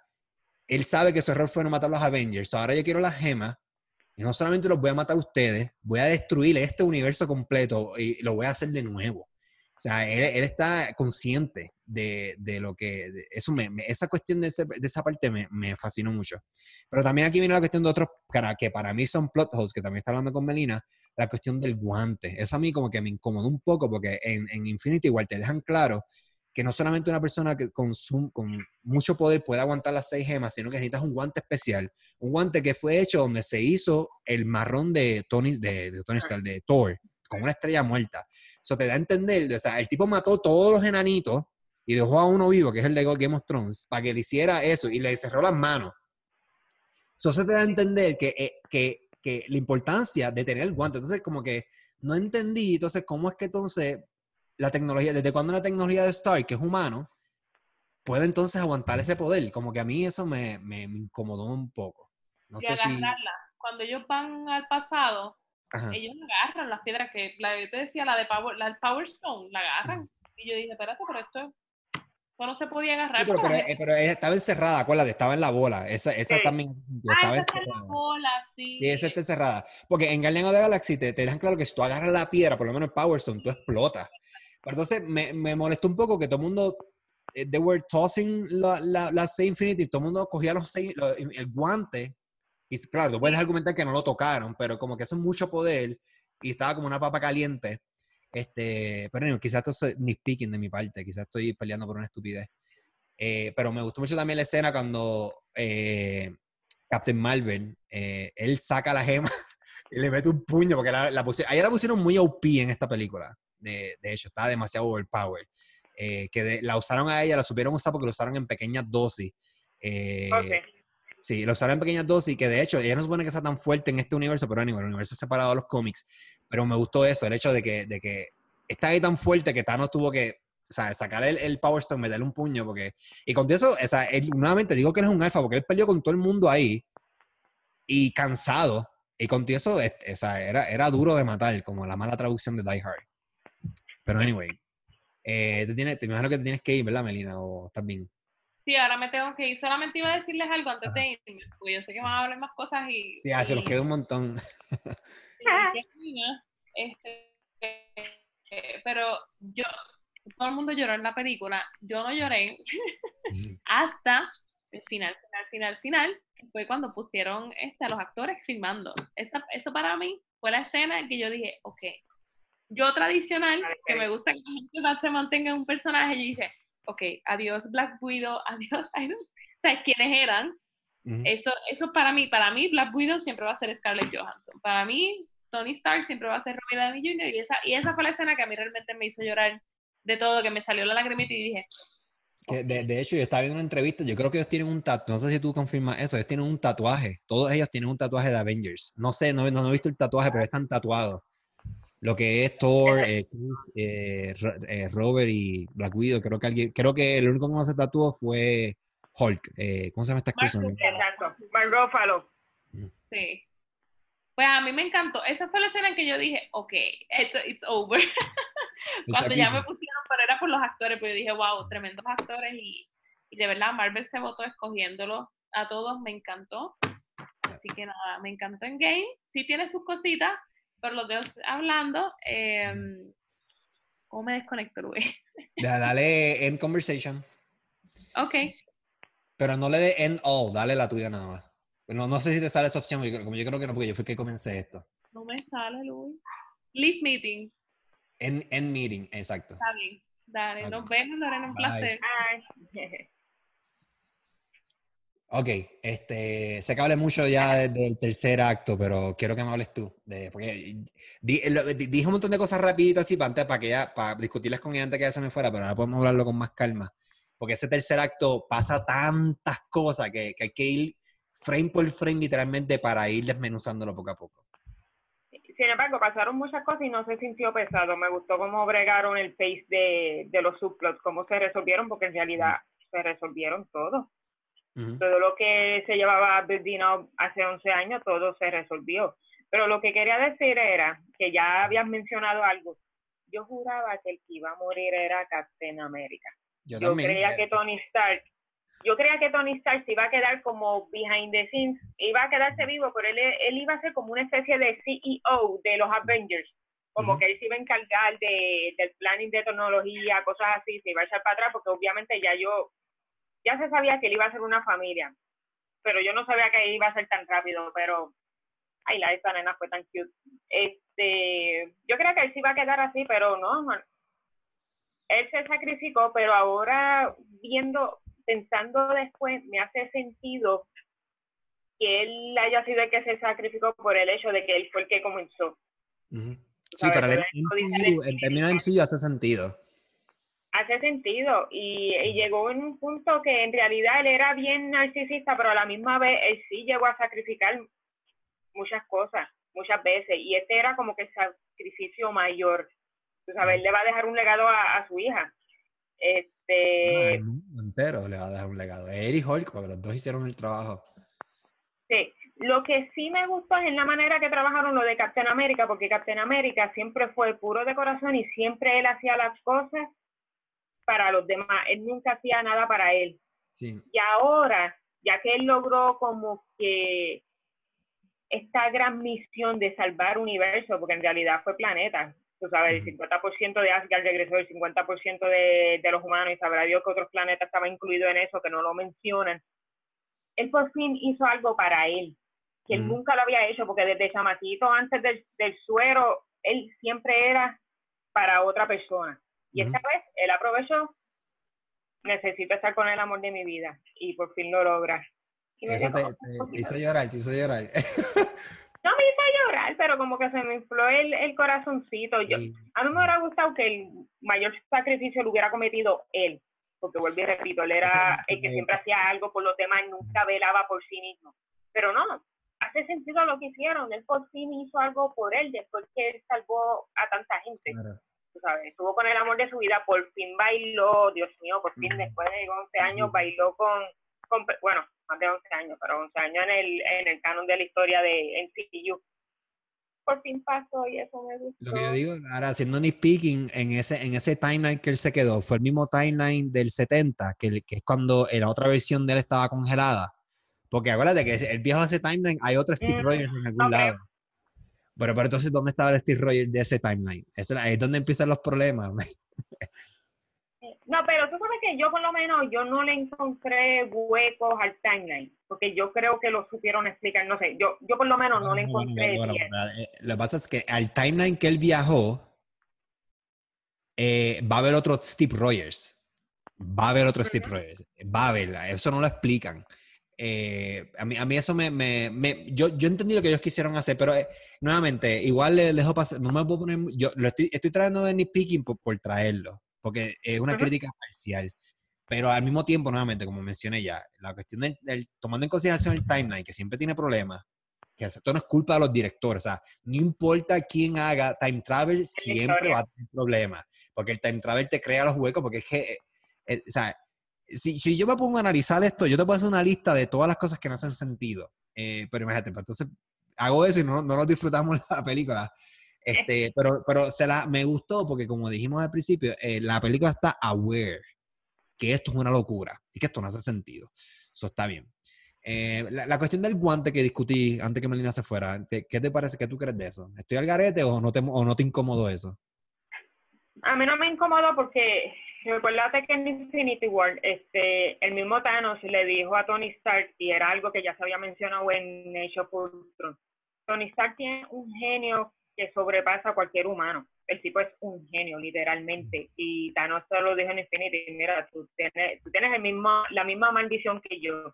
él sabe que su error fue no matar a los Avengers. Ahora yo quiero las gemas y no solamente los voy a matar a ustedes, voy a destruir este universo completo y lo voy a hacer de nuevo. O sea, él, está consciente de, de, lo que, eso me, esa cuestión de, de esa parte me, me, fascinó mucho. Pero también aquí viene la cuestión de otros, que para mí son plot holes, que también está hablando con Melina, la cuestión del guante. Eso a mí como que me incomodó un poco, porque en, en Infinity igual te dejan claro que no solamente una persona que con, con mucho poder puede aguantar las seis gemas, sino que necesitas un guante especial. Un guante que fue hecho donde se hizo el marrón de Tony, de, de Tony Stark, de Thor, con una estrella muerta. Eso te da a entender, o sea, el tipo mató todos los enanitos y dejó a uno vivo, que es el de Game of Thrones, para que le hiciera eso y le cerró las manos. Eso se te da a entender que, eh, que, que la importancia de tener el guante. Entonces, como que no entendí, entonces, cómo es que entonces la tecnología, desde cuando la tecnología de Stark, que es humano, puede entonces aguantar ese poder. Como que a mí eso me, me, incomodó un poco. No y sé agarrarla. Si... Cuando ellos van al pasado, ellos agarran las piedras que, la, yo te decía, la de Power, la Power Stone, la agarran. Y yo dije, espérate, pero esto no se podía agarrar. pero, pero, estaba encerrada, acuérdate, estaba en la bola. Esa, esa también ah, estaba esa encerrada. en la bola, sí. Sí, esa está encerrada. Porque en Guardian of the Galaxy te, te dejan claro que si tú agarras la piedra, por lo menos en Power Stone, tú explotas. Pero entonces me, me molestó un poco que todo el mundo, eh, they were tossing la, la, la Infinity, todo el mundo cogía los, el guante y claro, puedes argumentar que no lo tocaron, pero como que eso es mucho poder y estaba como una papa caliente. Este, pero quizás esto es nitpicking de mi parte, quizás estoy peleando por una estupidez. Eh, pero me gustó mucho también la escena cuando eh, Captain Marvel, eh, él saca la gema y le mete un puño, porque la, la pusieron, la pusieron muy OP en esta película, de, de hecho, estaba demasiado overpowered. que la usaron a ella, la supieron usar porque la usaron en pequeñas dosis Eh, Sí, lo usaron en pequeñas dosis, que de hecho, ella no supone que sea tan fuerte en este universo, pero anyway, el universo es separado de los cómics. Pero me gustó eso, el hecho de que, de que está ahí tan fuerte que Thanos tuvo que o sacar el, el Power Stone, meterle un puño, porque... Y con eso, o sea, él, nuevamente digo que no es un alfa, porque él peleó con todo el mundo ahí y cansado. Y con eso, o sea, era, era duro de matar, como la mala traducción de Die Hard. Pero anyway, eh, te, tienes, te imagino que te tienes que ir, ¿verdad, Melina? ¿O estás bien? Sí, ahora me tengo que ir. Solamente iba a decirles algo antes de irme, porque yo sé que van a hablar más cosas y... Ya, se nos queda un montón. este, eh, pero yo, todo el mundo lloró en la película, yo no lloré hasta el final, final, final, final, fue cuando pusieron este, a los actores filmando. Esa, eso para mí fue la escena en que yo dije, ok, yo tradicional, que me gusta que la gente se mantenga en un personaje, y dije, ok, adiós Black Widow, adiós Iron o sea, quiénes eran. Eso, eso para mí, para mí Black Widow siempre va a ser Scarlett Johansson. Para mí Tony Stark siempre va a ser Robert Downey Jr. Y esa, y esa fue la escena que a mí realmente me hizo llorar de todo, que me salió la lagrimita y dije... de, de, hecho, yo estaba viendo una entrevista, yo creo que ellos tienen un tatuaje, no sé si tú confirmas eso, ellos tienen un tatuaje, todos ellos tienen un tatuaje de Avengers. No sé, no, no, he visto el tatuaje, pero están tatuados. Lo que es Thor, eh, eh, eh, Robert y Black Widow, creo que alguien, creo que el único que no se tatuó fue Hulk. ¿Cómo se llama esta expresión? Exacto, Mark Sí. Pues a mí me encantó. Esa fue la escena en que yo dije, ok, it's, it's over. Cuando ya me pusieron, pero era por los actores, pues yo dije, wow, tremendos actores y, y de verdad Marvel se votó escogiéndolo a todos, me encantó. Así que nada, me encantó en Game. Sí tiene sus cositas, pero los dos hablando. Eh, ¿Cómo me desconecto, Luis? dale end conversation. Ok. Pero no le dé end all, dale la tuya nada más. No, no sé si te sale esa opción, como yo creo que no, porque yo fui que comencé esto. No me sale, Luis. Leave meeting. En, en meeting, exacto. Está bien. Dale, nos vemos, Lorena, un placer. Ok, este, sé que hablé mucho ya del tercer acto, pero quiero que me hables tú. De, porque dije un montón de cosas rapiditas así para, antes, para, que ya, para discutirlas con ella antes que ya se me fuera, pero ahora podemos hablarlo con más calma. Porque ese tercer acto pasa tantas cosas que, que hay que ir frame por frame literalmente para ir desmenuzándolo poco a poco. Sin embargo, pasaron muchas cosas y no se sintió pesado. Me gustó cómo bregaron el pace de, de los subplots, cómo se resolvieron, porque en realidad se resolvieron todo. Todo lo que se llevaba destinado hace 11 años, todo se resolvió. Pero lo que quería decir era que ya habías mencionado algo. Yo juraba que el que iba a morir era Captain America. Yo, creía que Tony Stark, yo creía que Tony Stark se iba a quedar como behind the scenes, iba a quedarse vivo, pero él, él iba a ser como una especie de CEO de los Avengers. Como que él se iba a encargar de, del planning de tecnología, cosas así, se iba a echar para atrás, porque obviamente ya yo ya se sabía que él iba a ser una familia, pero yo no sabía que iba a ser tan rápido, pero ay, la esa nena fue tan cute. Este, yo creo que él sí iba a quedar así, pero no, él se sacrificó, pero ahora viendo, pensando después, me hace sentido que él haya sido el que se sacrificó por el hecho de que él fue el que comenzó. Sí, para él, en términos de sí hace sentido hace sentido y, llegó en un punto que en realidad él era bien narcisista, pero a la misma vez él sí llegó a sacrificar muchas cosas, muchas veces, y este era como que el sacrificio mayor. Tú sabes, él le va a dejar un legado a, su hija. Este... entero le va a dejar un legado. Él y Hulk, porque los dos hicieron el trabajo. Sí, lo que sí me gustó es en la manera que trabajaron lo de Captain América, porque Captain América siempre fue puro de corazón y siempre él hacía las cosas para los demás, él nunca hacía nada para él. Y ahora, ya que él logró como que esta gran misión de salvar universo, porque en realidad fue planeta, tú sabes, el 50% de Asgard regresó, el 50% de, de los humanos, y sabrá Dios que otros planetas estaban incluidos en eso, que no lo mencionan. Él por fin hizo algo para él, que él nunca lo había hecho, porque desde chamaquito, antes del, del suero, él siempre era para otra persona. Y esta vez él aprovechó, necesito estar con el amor de mi vida y por fin lo logra. Eso te, hizo llorar, te hizo llorar. no me hizo llorar, pero como que se me infló el, el corazoncito. Yo, A mí me hubiera gustado que el mayor sacrificio lo hubiera cometido él. porque vuelvo y repito, él era el que siempre hacía algo por los demás, nunca velaba por sí mismo. Pero no, hace sentido lo que hicieron, él por fin hizo algo por él después que él salvó a tanta gente. Sabes, estuvo con el amor de su vida, por fin bailó, Dios mío, por fin después de 11 años bailó con, con, bueno, más de 11 años, pero 11 años en el, en el canon de la historia de NCU por fin pasó y eso me gustó. Lo que yo digo, ahora haciendo ni speaking, en ese, en ese timeline que él se quedó, fue el mismo timeline del 70, que, que es cuando la otra versión de él estaba congelada. Porque acuérdate que el viejo ese timeline hay otro Steve mm, Rogers en algún lado. Pero, pero entonces, ¿dónde estaba el Steve Rogers de ese timeline? Es, ahí es donde empiezan los problemas. No, pero tú sabes que yo por lo menos yo no le encontré huecos al timeline, porque yo creo que lo supieron explicar, no sé, yo, yo por lo menos no, le encontré eh, lo que pasa es que al timeline que él viajó, eh, va a haber otro Steve Rogers. Va a haber otro Steve Rogers. Va a haber, eso no lo explican. Eh, a, mí, a mí eso me, me, yo, yo entendí lo que ellos quisieron hacer, pero nuevamente, igual le dejo pasar, no me puedo poner, yo lo estoy, estoy trayendo de nitpicking por, por traerlo porque es una crítica parcial. Pero al mismo tiempo, nuevamente, como mencioné ya, la cuestión del, tomando en consideración el timeline, que siempre tiene problemas, que esto no es culpa de los directores, o sea, no importa quién haga time travel, siempre va a tener problemas, porque el time travel te crea los huecos, porque es que, eh, eh, o sea, si, si, yo me pongo a analizar esto, yo te puedo hacer una lista de todas las cosas que no hacen sentido, eh, pero imagínate, pues, entonces hago eso y no, no nos disfrutamos la película. Este, pero pero se la, me gustó porque, como dijimos al principio, eh, la película está aware que esto es una locura y que esto no hace sentido. Eso está bien. Eh, la, cuestión del guante que discutí antes que Melina se fuera, ¿qué te parece? que tú crees de eso? ¿Estoy al garete o no te, o no te incomodó eso? A mí no me incomodó porque recuérdate que en Infinity War este, el mismo Thanos le dijo a Tony Stark, y era algo que ya se había mencionado en of Ultron, Tony Stark tiene un genio que sobrepasa a cualquier humano. El tipo es un genio, literalmente. Y Thanos se lo dijo en Infinity, mira, tú tienes, tienes el mismo, la misma maldición que yo,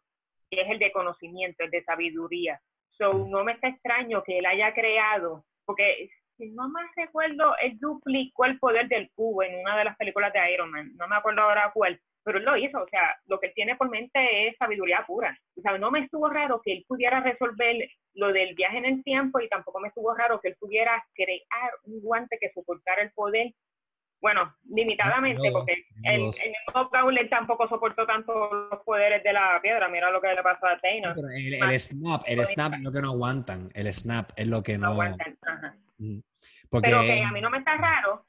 que es el de conocimiento, el de sabiduría. So, no me está extraño que él haya creado, porque si no me recuerdo, él duplicó el poder del cubo en una de las películas de Iron Man, no me acuerdo ahora cuál, pero él lo hizo, o sea, lo que él tiene por mente es sabiduría pura. O sea, no me estuvo raro que él pudiera resolver lo del viaje en el tiempo y tampoco me estuvo raro que él pudiera crear un guante que soportara el poder, bueno, limitadamente, porque el, el él tampoco soportó tanto los poderes de la piedra, mira lo que le pasó a Thanos. el, snap, el snap es lo que no aguantan, el snap es lo que no, aguantan. Pero que a mí no me está raro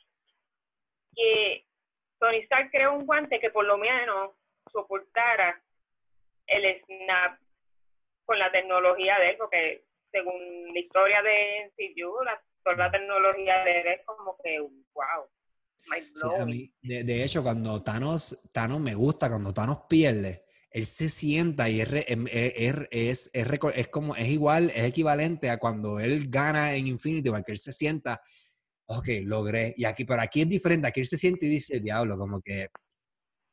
que Tony Stark creó un guante que por lo menos soportara el snap con la tecnología de él, porque según la historia de MCU, la, toda la tecnología de él es como que, wow. de, hecho, cuando Thanos, Thanos me gusta, cuando Thanos pierde, él se sienta y es, em, es, es, es, como, es igual, es equivalente a cuando él gana en Infinity, porque él se sienta ok, logré. Y aquí, pero aquí es diferente, aquí él se siente y dice, diablo, como que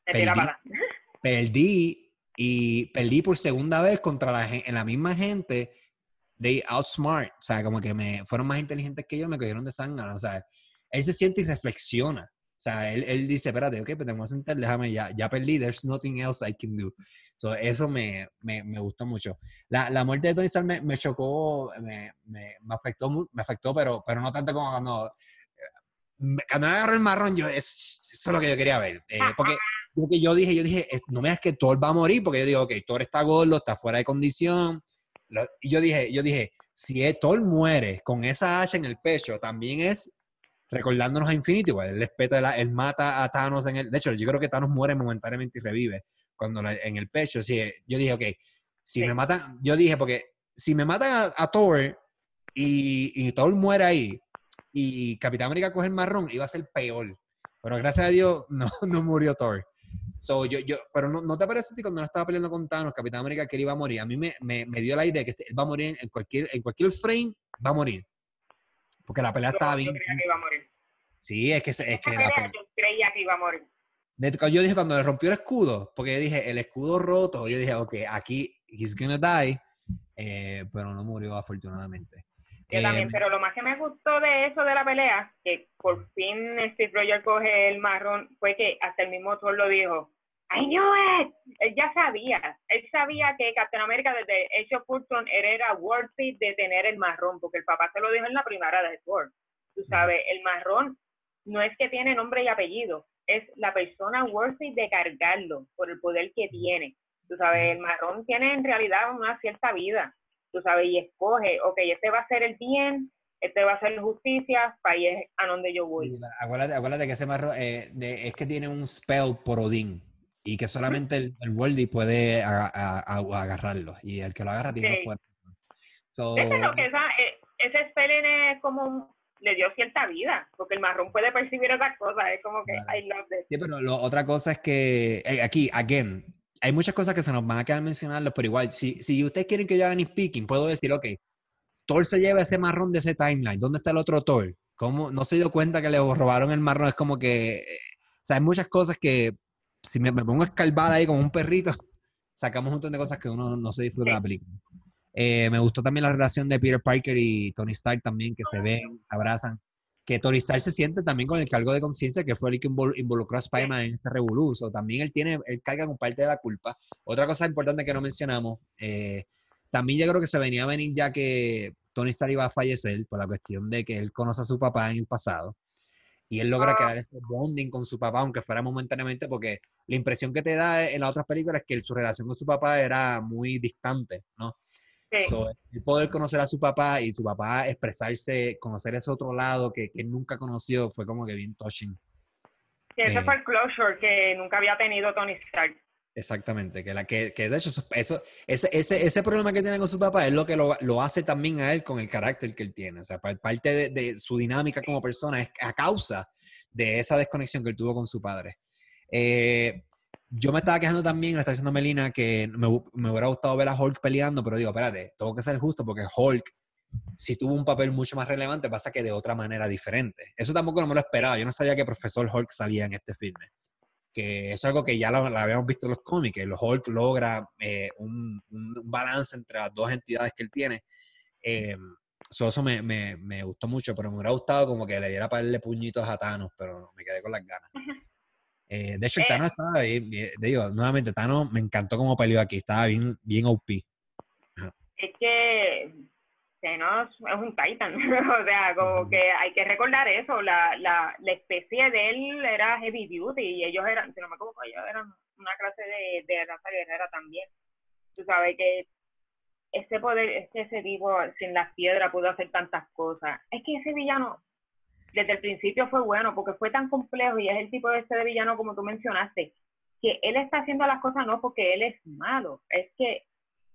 perdí, y perdí por segunda vez contra la, en la misma gente de outsmart, o sea, como que me fueron más inteligentes que yo, me cogieron de sangre, o sea, él se siente y reflexiona. Sea, él, él dice, espérate, ok, pues tengo que sentar, déjame, ya, ya perdí, there's nothing else I can do. So, eso me, me, me, gustó mucho. La, la muerte de Tony Stark me, me chocó, me, me, afectó, me afectó, pero, pero no tanto como cuando, cuando me agarró el marrón, yo, es, eso es lo que yo quería ver. Eh, porque lo que yo dije, yo dije, no me digas que Thor va a morir, porque yo digo, ok, Thor está gordo, está fuera de condición. y yo dije, yo dije, si Thor muere con esa hacha en el pecho, también es recordándonos a Infinity War. Él, respeta, él mata a Thanos en el... De hecho, yo creo que Thanos muere momentáneamente y revive cuando en el pecho. Sí, yo dije, ok, si me matan, yo dije, porque si me matan a, Thor y, y, Thor muere ahí y Capitán América coge el marrón, iba a ser peor. Pero gracias a Dios no, no murió Thor. So, yo, yo, pero no, ¿no te parece a ti cuando no estaba peleando con Thanos, Capitán América, que él iba a morir? A mí me, me, me dio el aire de que este, él va a morir en cualquier, en cualquier frame, va a morir. Porque la pelea estaba bien. Yo creía que iba a morir. Sí, es que, es que la yo creía que iba a morir. Yo dije cuando le rompió el escudo, porque yo dije el escudo roto, yo dije, ok, aquí he's gonna die, eh, pero no murió afortunadamente. Yo también, eh, pero lo más que me gustó de eso de la pelea, que por fin Steve Rogers coge el marrón, fue que hasta el mismo Thor lo dijo, I knew it. Él ya sabía. Él sabía que Captain America desde hecho Fulton era worthy de tener el marrón, porque el papá se lo dijo en la primera de Thor. Tú sabes, el marrón no es que tiene nombre y apellido, es la persona worthy de cargarlo por el poder que tiene. Tú sabes, el marrón tiene en realidad una cierta vida. Tú sabes, y escoge, ok, este va a ser el bien, este va a ser justicia, país a donde yo voy. acuérdate, que ese marrón eh, es que tiene un spell por Odín y que solamente el, el puede agarrarlo y el que lo agarra tiene sí. So, que esa, eh, ese spell es como le dio cierta vida, porque el marrón puede percibir otras cosas, es como que I love this. Sí, pero lo, otra cosa es que eh, aquí, again, hay muchas cosas que se nos van a quedar mencionarlos, pero igual, si, si ustedes quieren que yo haga speaking, puedo decir, ok, Thor se lleva ese marrón de ese timeline, ¿dónde está el otro Thor? ¿Cómo no se dio cuenta que le robaron el marrón? Es como que, eh, o sea, hay muchas cosas que si me, pongo a escarbar ahí como un perrito, sacamos un montón de cosas que uno no se disfruta de la película. Eh, me gustó también la relación de Peter Parker y Tony Stark también, que se ven, abrazan. Que Tony Stark se siente también con el cargo de conciencia que fue el que involucró a Spider-Man en este revoluzo. También él tiene, él carga con parte de la culpa. Otra cosa importante que no mencionamos, eh, también yo creo que se venía a venir ya que Tony Stark iba a fallecer por la cuestión de que él conoce a su papá en el pasado y él logra crear ese bonding con su papá, aunque fuera momentáneamente, porque la impresión que te da en las otras películas es que su relación con su papá era muy distante, ¿no? el poder conocer a su papá y su papá expresarse, conocer ese otro lado que, que nunca conoció, fue como que bien touching. ese eh, fue el closure que nunca había tenido Tony Stark. Exactamente, que, la, que, que de hecho eso, ese, ese, ese, problema que tiene con su papá es lo que lo, lo, hace también a él con el carácter que él tiene. O sea, parte de, de, su dinámica como persona es a causa de esa desconexión que él tuvo con su padre. Eh, yo me estaba quejando también, le está diciendo Melina, que me, me, hubiera gustado ver a Hulk peleando, pero digo, espérate, tengo que ser justo porque Hulk, si tuvo un papel mucho más relevante, pasa que de otra manera diferente. Eso tampoco no me lo esperaba. Yo no sabía que Profesor Hulk salía en este filme. Que eso es algo que ya lo, habíamos visto en los cómics, que Hulk logra eh, un, un, balance entre las dos entidades que él tiene. Eh, eso me, me, me, gustó mucho, pero me hubiera gustado como que le diera para darle puñitos a Thanos, pero me quedé con las ganas. Eh, de hecho, el Thanos estaba ahí, digo, nuevamente, Thanos me encantó como peleó aquí, estaba bien, bien OP. Es que Thanos es un Titan, o sea, como que hay que recordar eso, la, la, la especie de él era heavy duty y ellos eran, si no me equivoco, ellos eran una clase de, de raza guerrera también. Tú sabes que ese poder, es que ese tipo sin las piedras pudo hacer tantas cosas. Es que ese villano desde el principio fue bueno porque fue tan complejo y es el tipo de este de villano como tú mencionaste, que él está haciendo las cosas no porque él es malo, es que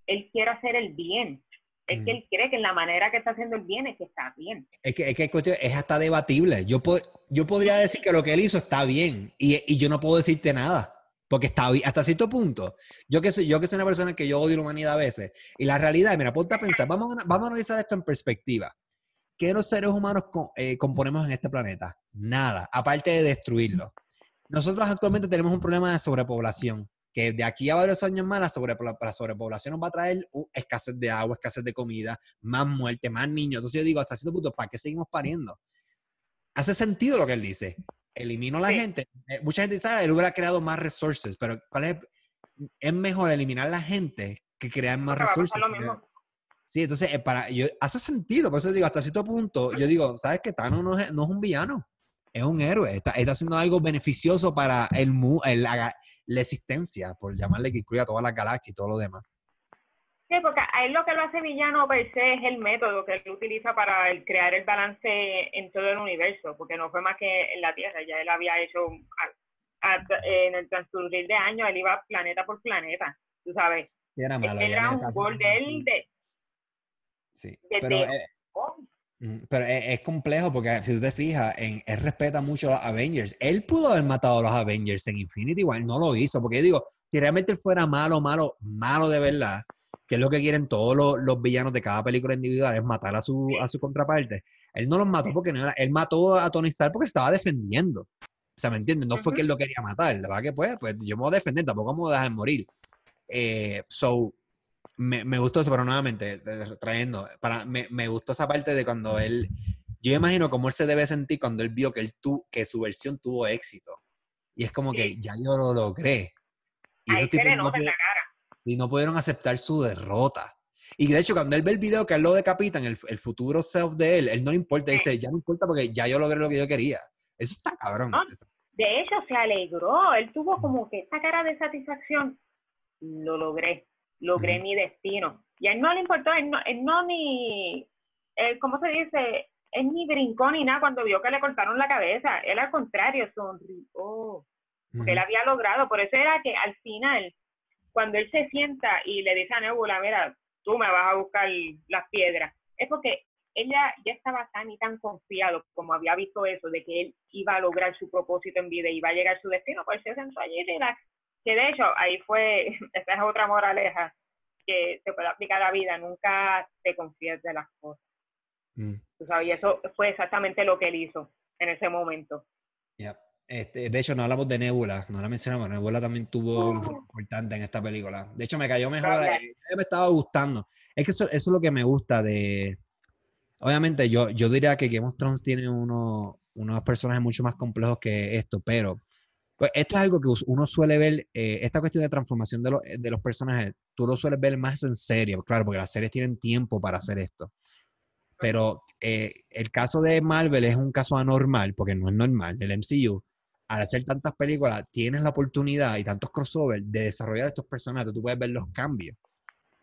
él quiere hacer el bien. Es que él cree que en la manera que está haciendo el bien es que está bien. Es que es, que es hasta debatible. Yo, yo podría decir que lo que él hizo está bien y, y yo no puedo decirte nada. Porque está hasta cierto punto. Yo que, soy, yo que soy una persona que yo odio la humanidad a veces. Y la realidad, mira, ponte a pensar, vamos a, vamos a analizar esto en perspectiva. ¿Qué los seres humanos eh, componemos en este planeta? Nada, aparte de destruirlo. Nosotros actualmente tenemos un problema de sobrepoblación, que de aquí a varios años más la, sobrepoblación nos va a traer escasez de agua, escasez de comida, más muerte, más niños. Entonces yo digo, hasta cierto punto, ¿para qué seguimos pariendo? Hace sentido lo que él dice. Elimino a la gente. Eh, mucha gente dice, ah, él hubiera creado más resources, pero ¿cuál es? Es mejor eliminar la gente que crear más resources. Sí, entonces, eh, para, yo, hace sentido, por eso digo, hasta cierto punto, yo digo, ¿sabes qué? Thanos no es, no es un villano, es un héroe, está, está haciendo algo beneficioso para el, el la, la, existencia, por llamarle que incluya toda la galaxia y todo lo demás. Sí, porque a él lo que lo hace villano per se es el método que él utiliza para crear el balance en todo el universo, porque no fue más que en la Tierra, ya él había hecho, en el transcurrir de años, él iba planeta por planeta, tú sabes. era malo. Era un gol de él de Sí, pero, pero es, complejo porque si tú te fijas, en, él respeta mucho a los Avengers. Él pudo haber matado a los Avengers en Infinity igual no lo hizo, porque yo digo, si realmente él fuera malo, malo, malo de verdad, que es lo que quieren todos los, villanos de cada película individual, es matar a su, a su contraparte. Él no los mató porque no era, él mató a Tony Stark porque estaba defendiendo. O sea, ¿me entiendes? No fue que él lo quería matar, la verdad que pues, pues yo me voy a defender, tampoco me voy a dejar morir. Eh, so, me, me, gustó eso, pero nuevamente, trayendo, para, me, me, gustó esa parte de cuando él, yo imagino cómo él se debe sentir cuando él vio que, él tu, que su versión tuvo éxito. Y es como que ya yo lo logré. Ahí se le nota en la cara. Y no pudieron aceptar su derrota. Y de hecho, cuando él ve el video que él lo decapitan, el, el futuro self de él, él no le importa, dice, ya no importa porque ya yo logré lo que yo quería. Eso está cabrón. de hecho, se alegró, él tuvo como que esta cara de satisfacción, lo logré, logré mi destino. Y a él no le importó, él no, él no ni, él, ¿cómo se dice? Él ni brincó ni nada cuando vio que le cortaron la cabeza. Él al contrario sonrió. Porque él había logrado. Por eso era que al final, cuando él se sienta y le dice a Nebula, mira, tú me vas a buscar las piedras, es porque ella ya estaba tan y tan confiado como había visto eso, de que él iba a lograr su propósito en vida y iba a llegar a su destino, pues se sentó allí y relax. Que de hecho, ahí fue, esa es otra moraleja que se puede aplicar a la vida, nunca te confíes de las cosas. Mm. y eso fue exactamente lo que él hizo en ese momento. Este, de hecho, no hablamos de Nebula, no la mencionamos. Nebula también tuvo un rol importante en esta película. De hecho, me cayó mejor. Me estaba gustando. Es que eso, eso, es lo que me gusta de. Obviamente, yo, yo diría que Game of Thrones tiene uno, unos personajes mucho más complejos que esto, pero pues, esto es algo que uno suele ver. Eh, esta cuestión de transformación de, de los personajes, tú lo sueles ver más en serio, claro, porque las series tienen tiempo para hacer esto. Pero eh, el caso de Marvel es un caso anormal, porque no es normal. El MCU al hacer tantas películas, tienes la oportunidad y tantos crossovers de desarrollar estos personajes, tú puedes ver los cambios.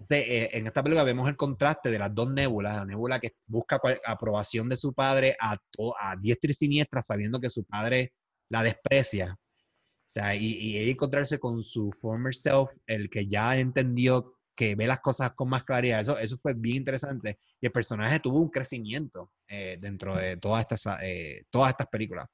Eh, en esta película vemos el contraste de las dos nébulas, la nébula que busca aprobación de su padre a, a diestra y siniestra, sabiendo que su padre la desprecia. O sea, y, y encontrarse con su former self, el que ya entendió que ve las cosas con más claridad. Eso, eso fue bien interesante. Y el personaje tuvo un crecimiento eh, dentro de todas estas, eh, todas estas películas.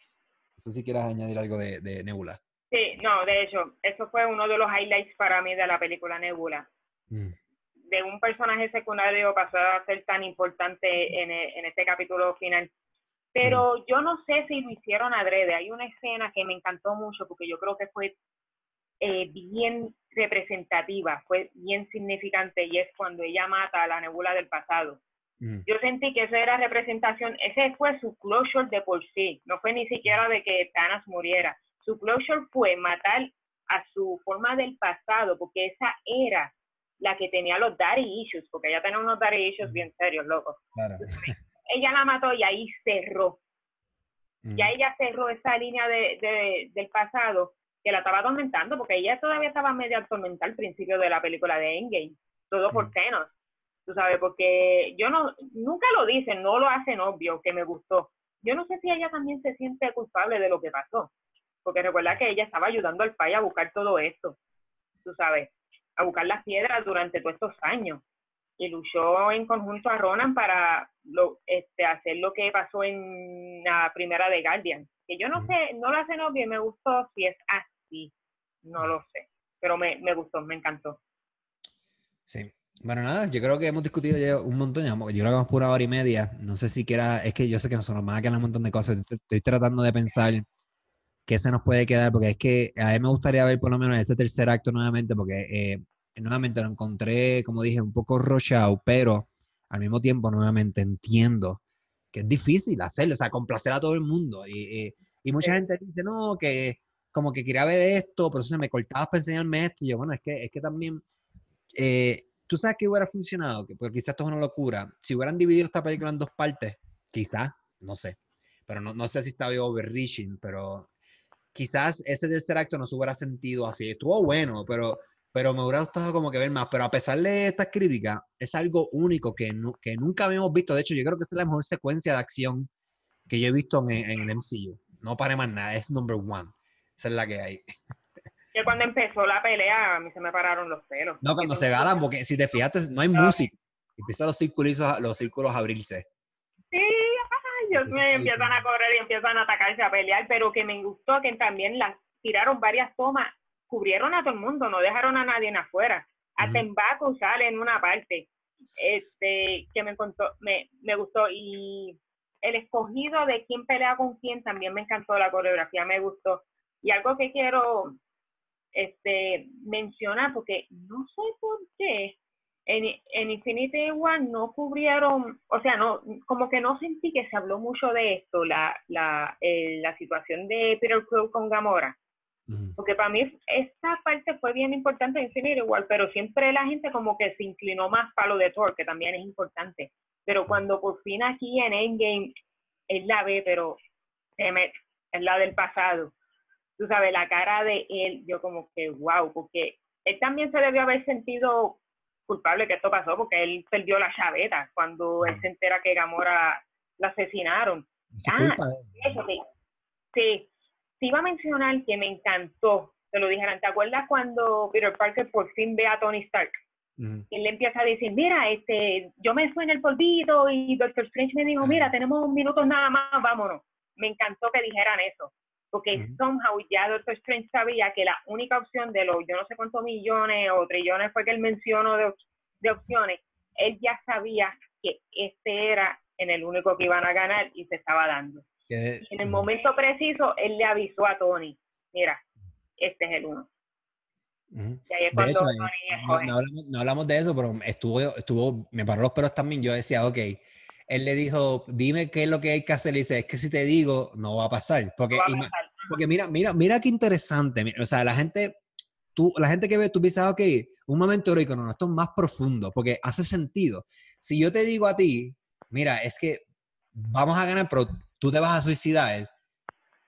No sé si quieras añadir algo de, Nebula. Sí, no, de hecho, eso fue uno de los highlights para mí de la película Nebula. Mm. De un personaje secundario pasó a ser tan importante en, e, en este capítulo final. Pero mm. yo no sé si lo hicieron adrede. Hay una escena que me encantó mucho porque yo creo que fue eh, bien representativa, fue bien significante y es cuando ella mata a la nebula del pasado. Mm. Yo sentí que eso era representación, ese fue su closure de por sí, no fue ni siquiera de que Thanos muriera. Su closure fue matar a su forma del pasado, porque esa era la que tenía los daddy issues, porque ella tenía unos daddy issues mm. bien serios, locos. ella la mató y ahí cerró. Mm. Ya ella cerró esa línea de, del pasado que la estaba atormentando, porque ella todavía estaba medio atormentada al principio de la película de Endgame, todo por Thanos tú sabes, porque yo no, nunca lo dicen, no lo hacen obvio que me gustó. Yo no sé si ella también se siente culpable de lo que pasó, porque recuerda que ella estaba ayudando al país a buscar todo esto, tú sabes, a buscar las piedras durante todos estos años y luchó en conjunto a Ronan para lo, este, hacer lo que pasó en la primera de Guardian. Que yo no sé, no lo hacen y me gustó si es así, no lo sé, pero me, me gustó, me encantó. Sí, bueno, nada, yo creo que hemos discutido ya un montón, yo creo que vamos por una hora y media. No sé si quiera, es que yo sé que nos van a quedar un montón de cosas. Estoy, tratando de pensar qué se nos puede quedar, porque es que a mí me gustaría ver por lo menos ese tercer acto nuevamente, porque eh, nuevamente lo encontré, como dije, un poco rochado, pero al mismo tiempo nuevamente entiendo que es difícil hacerlo, o sea, complacer a todo el mundo. Y, y, mucha gente dice, no, que como que quería ver esto, pero se me cortabas para enseñarme esto. Y yo, bueno, es que, es que también... Eh, ¿Tú sabes que hubiera funcionado? Que, porque quizás esto es una locura. Si hubieran dividido esta película en dos partes, quizás, no sé. Pero no, no sé si estaba overreaching, pero quizás ese tercer acto no se hubiera sentido así. Estuvo bueno, pero, pero me hubiera gustado como que ver más. Pero a pesar de estas críticas, es algo único que, que nunca habíamos visto. De hecho, yo creo que es la mejor secuencia de acción que yo he visto en, en el MCU. No pare más nada, es number one. Esa es la que hay. que cuando empezó la pelea a mí se me pararon los pelos. No, cuando se ganan, porque si te fijaste, no hay música. Empiezan los círculos, los círculos a abrirse. Sí, ay, Dios mío, empiezan a correr y empiezan a atacarse, a pelear, pero que me gustó que también las tiraron varias tomas, cubrieron a todo el mundo, no dejaron a nadie en afuera. A Tembaco sale en una parte, este, que me, contó, me, me gustó. Y el escogido de quién pelea con quién también me encantó, la coreografía me gustó. Y algo que quiero este, mencionar, porque no sé por qué en, en Infinity War no cubrieron, o sea, no, como que no sentí que se habló mucho de esto, la, la, eh, la situación de Peter Quill con Gamora. Porque para mí esta parte fue bien importante en Infinity igual, pero siempre la gente como que se inclinó más para lo de Thor, que también es importante. Pero cuando por fin aquí en Endgame él la ve, pero es la del pasado. Tú sabes, la cara de él, yo como que wow, porque él también se debió haber sentido culpable que esto pasó, porque él perdió la chaveta cuando él se entera que Gamora la asesinaron. Ah, eso sí. Sí, te iba a mencionar que me encantó, te lo dijeran, ¿te acuerdas cuando Peter Parker por fin ve a Tony Stark? Él le empieza a decir, mira, este, yo me fui en el polvito y Doctor Strange me dijo, mira, tenemos un minuto nada más, vámonos. Me encantó que dijeran eso, porque somehow ya Doctor Strange sabía que la única opción de los yo no sé cuántos millones o trillones fue que él mencionó de, de opciones, él ya sabía que este era en el único que iban a ganar y se estaba dando en el momento preciso, él le avisó a Tony, mira, este es el uno. no, hablamos, de eso, pero estuvo, estuvo, me paró los pelos también. Yo decía, ok, él le dijo, dime qué es lo que hay que hacer. Y dice, es que si te digo, no va a pasar. Porque, porque mira, mira, mira qué interesante. O sea, la gente, tú, la gente que ve, tú piensas, ok, un momento heroico, no, esto es más profundo, porque hace sentido. Si yo te digo a ti, mira, es que vamos a ganar, pero tú te vas a suicidar,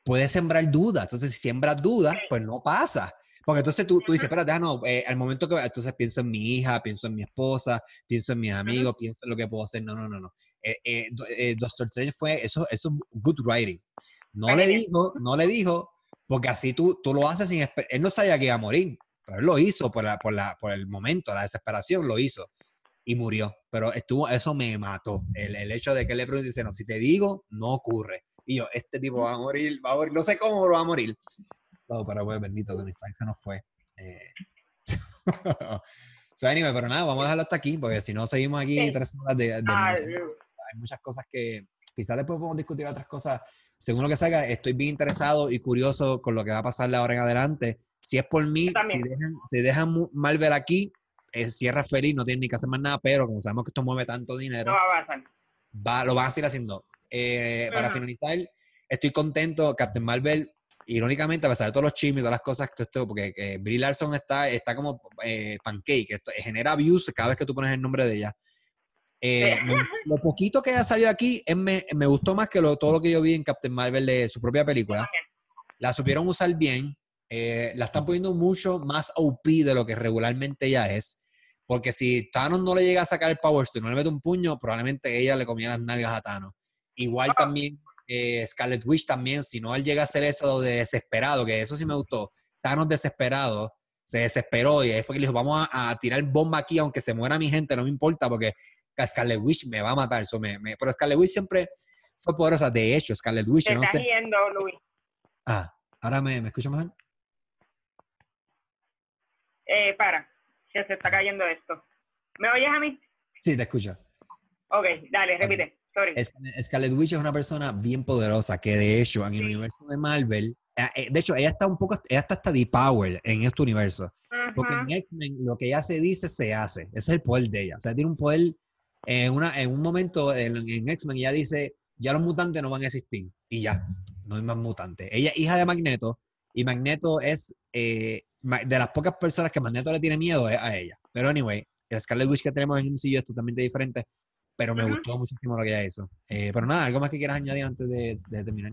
puedes sembrar dudas. Entonces, si siembras dudas, pues no pasa. Porque entonces tú, tú dices, espérate, no, eh, al momento que, entonces pienso en mi hija, pienso en mi esposa, pienso en mis amigos, pienso en lo que puedo hacer. No, no, no, no. Eh, eh, eh Doctor Strange fue, eso, eso es good writing. No le dijo, no le dijo, porque así tú, tú lo haces sin, él no sabía que iba a morir, pero él lo hizo por, la, por, la, por el momento, la desesperación, lo hizo y murió. Pero estuvo, eso me mató. El, el hecho de que le pregunte, dice, no, si te digo, no ocurre. Y yo, este tipo va a morir, va a morir, no sé cómo va a morir. No, pero pues bendito, Tony Stark se nos fue. Eh. so, anyway, pero nada, vamos a dejarlo hasta aquí, porque si no seguimos aquí tres horas de, Hay muchas cosas que quizás después podemos discutir otras cosas. Según lo que salga, estoy bien interesado y curioso con lo que va a pasar de ahora en adelante. Si es por mí, si dejan, si dejan Marvel aquí, cierra feliz, no tiene ni que hacer más nada, pero como sabemos que esto mueve tanto dinero, no va a. Va, lo van a seguir haciendo. Eh, para finalizar, estoy contento. Captain Marvel, irónicamente, a pesar de todos los chismes y todas las cosas que esto, porque eh, Brie Larson está, está como eh, pancake, esto, genera views cada vez que tú pones el nombre de ella. lo poquito que ha salido aquí me, me, gustó más que lo, todo lo que yo vi en Captain Marvel de su propia película. La supieron usar bien. la están poniendo mucho más OP de lo que regularmente ya es. Porque si Thanos no le llega a sacar el Power Stone, no le mete un puño, probablemente ella le comía las nalgas a Thanos. Igual ah. también eh, Scarlet Witch también, si no él llega a hacer eso de desesperado, que eso sí me gustó, Thanos desesperado, se desesperó y ahí fue que le dijo, vamos a, tirar bomba aquí, aunque se muera mi gente, no me importa, porque Scarlet Witch me va a matar. Eso me, pero Scarlet Witch siempre fue poderosa. De hecho, Scarlet Witch, no sé. Luis. Ah, ahora me, me escucha mejor. Eh, para que se está cayendo esto. ¿Me oyes a mí? Sí, te escucho. Ok, dale, repite. Sorry. Scarlet Witch es una persona bien poderosa que de hecho en el universo de Marvel, eh, eh, de hecho ella está un poco, ella está hasta power en este universo. Porque en X-Men lo que ella se dice, se hace. Ese es el poder de ella. O sea, tiene un poder en, una, en un momento en, X-Men ella dice, ya los mutantes no van a existir. Y ya, no hay más mutantes. Ella es hija de Magneto y Magneto es eh, de las pocas personas que Magneto le tiene miedo es a ella. Pero anyway, el Scarlet Witch que tenemos en MCU es totalmente diferente, pero me gustó muchísimo lo que ella hizo. Eh, pero nada, ¿algo más que quieras añadir antes de, terminar?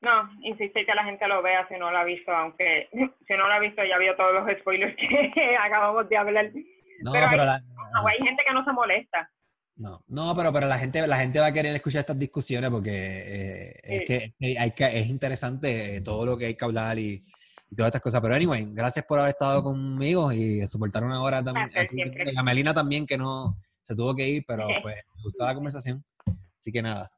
No, insiste que la gente lo vea si no lo ha visto, aunque si no lo ha visto ya vio todos los spoilers que acabamos de hablar. No, pero, hay, gente que no se molesta. No, no, pero, pero la gente, la gente va a querer escuchar estas discusiones porque eh, es que, hay que es interesante todo lo que hay que hablar y, y todas estas cosas. Pero anyway, gracias por haber estado conmigo y soportar una hora también. a Melina también, que no se tuvo que ir, pero fue, me gustó la conversación. Así que nada,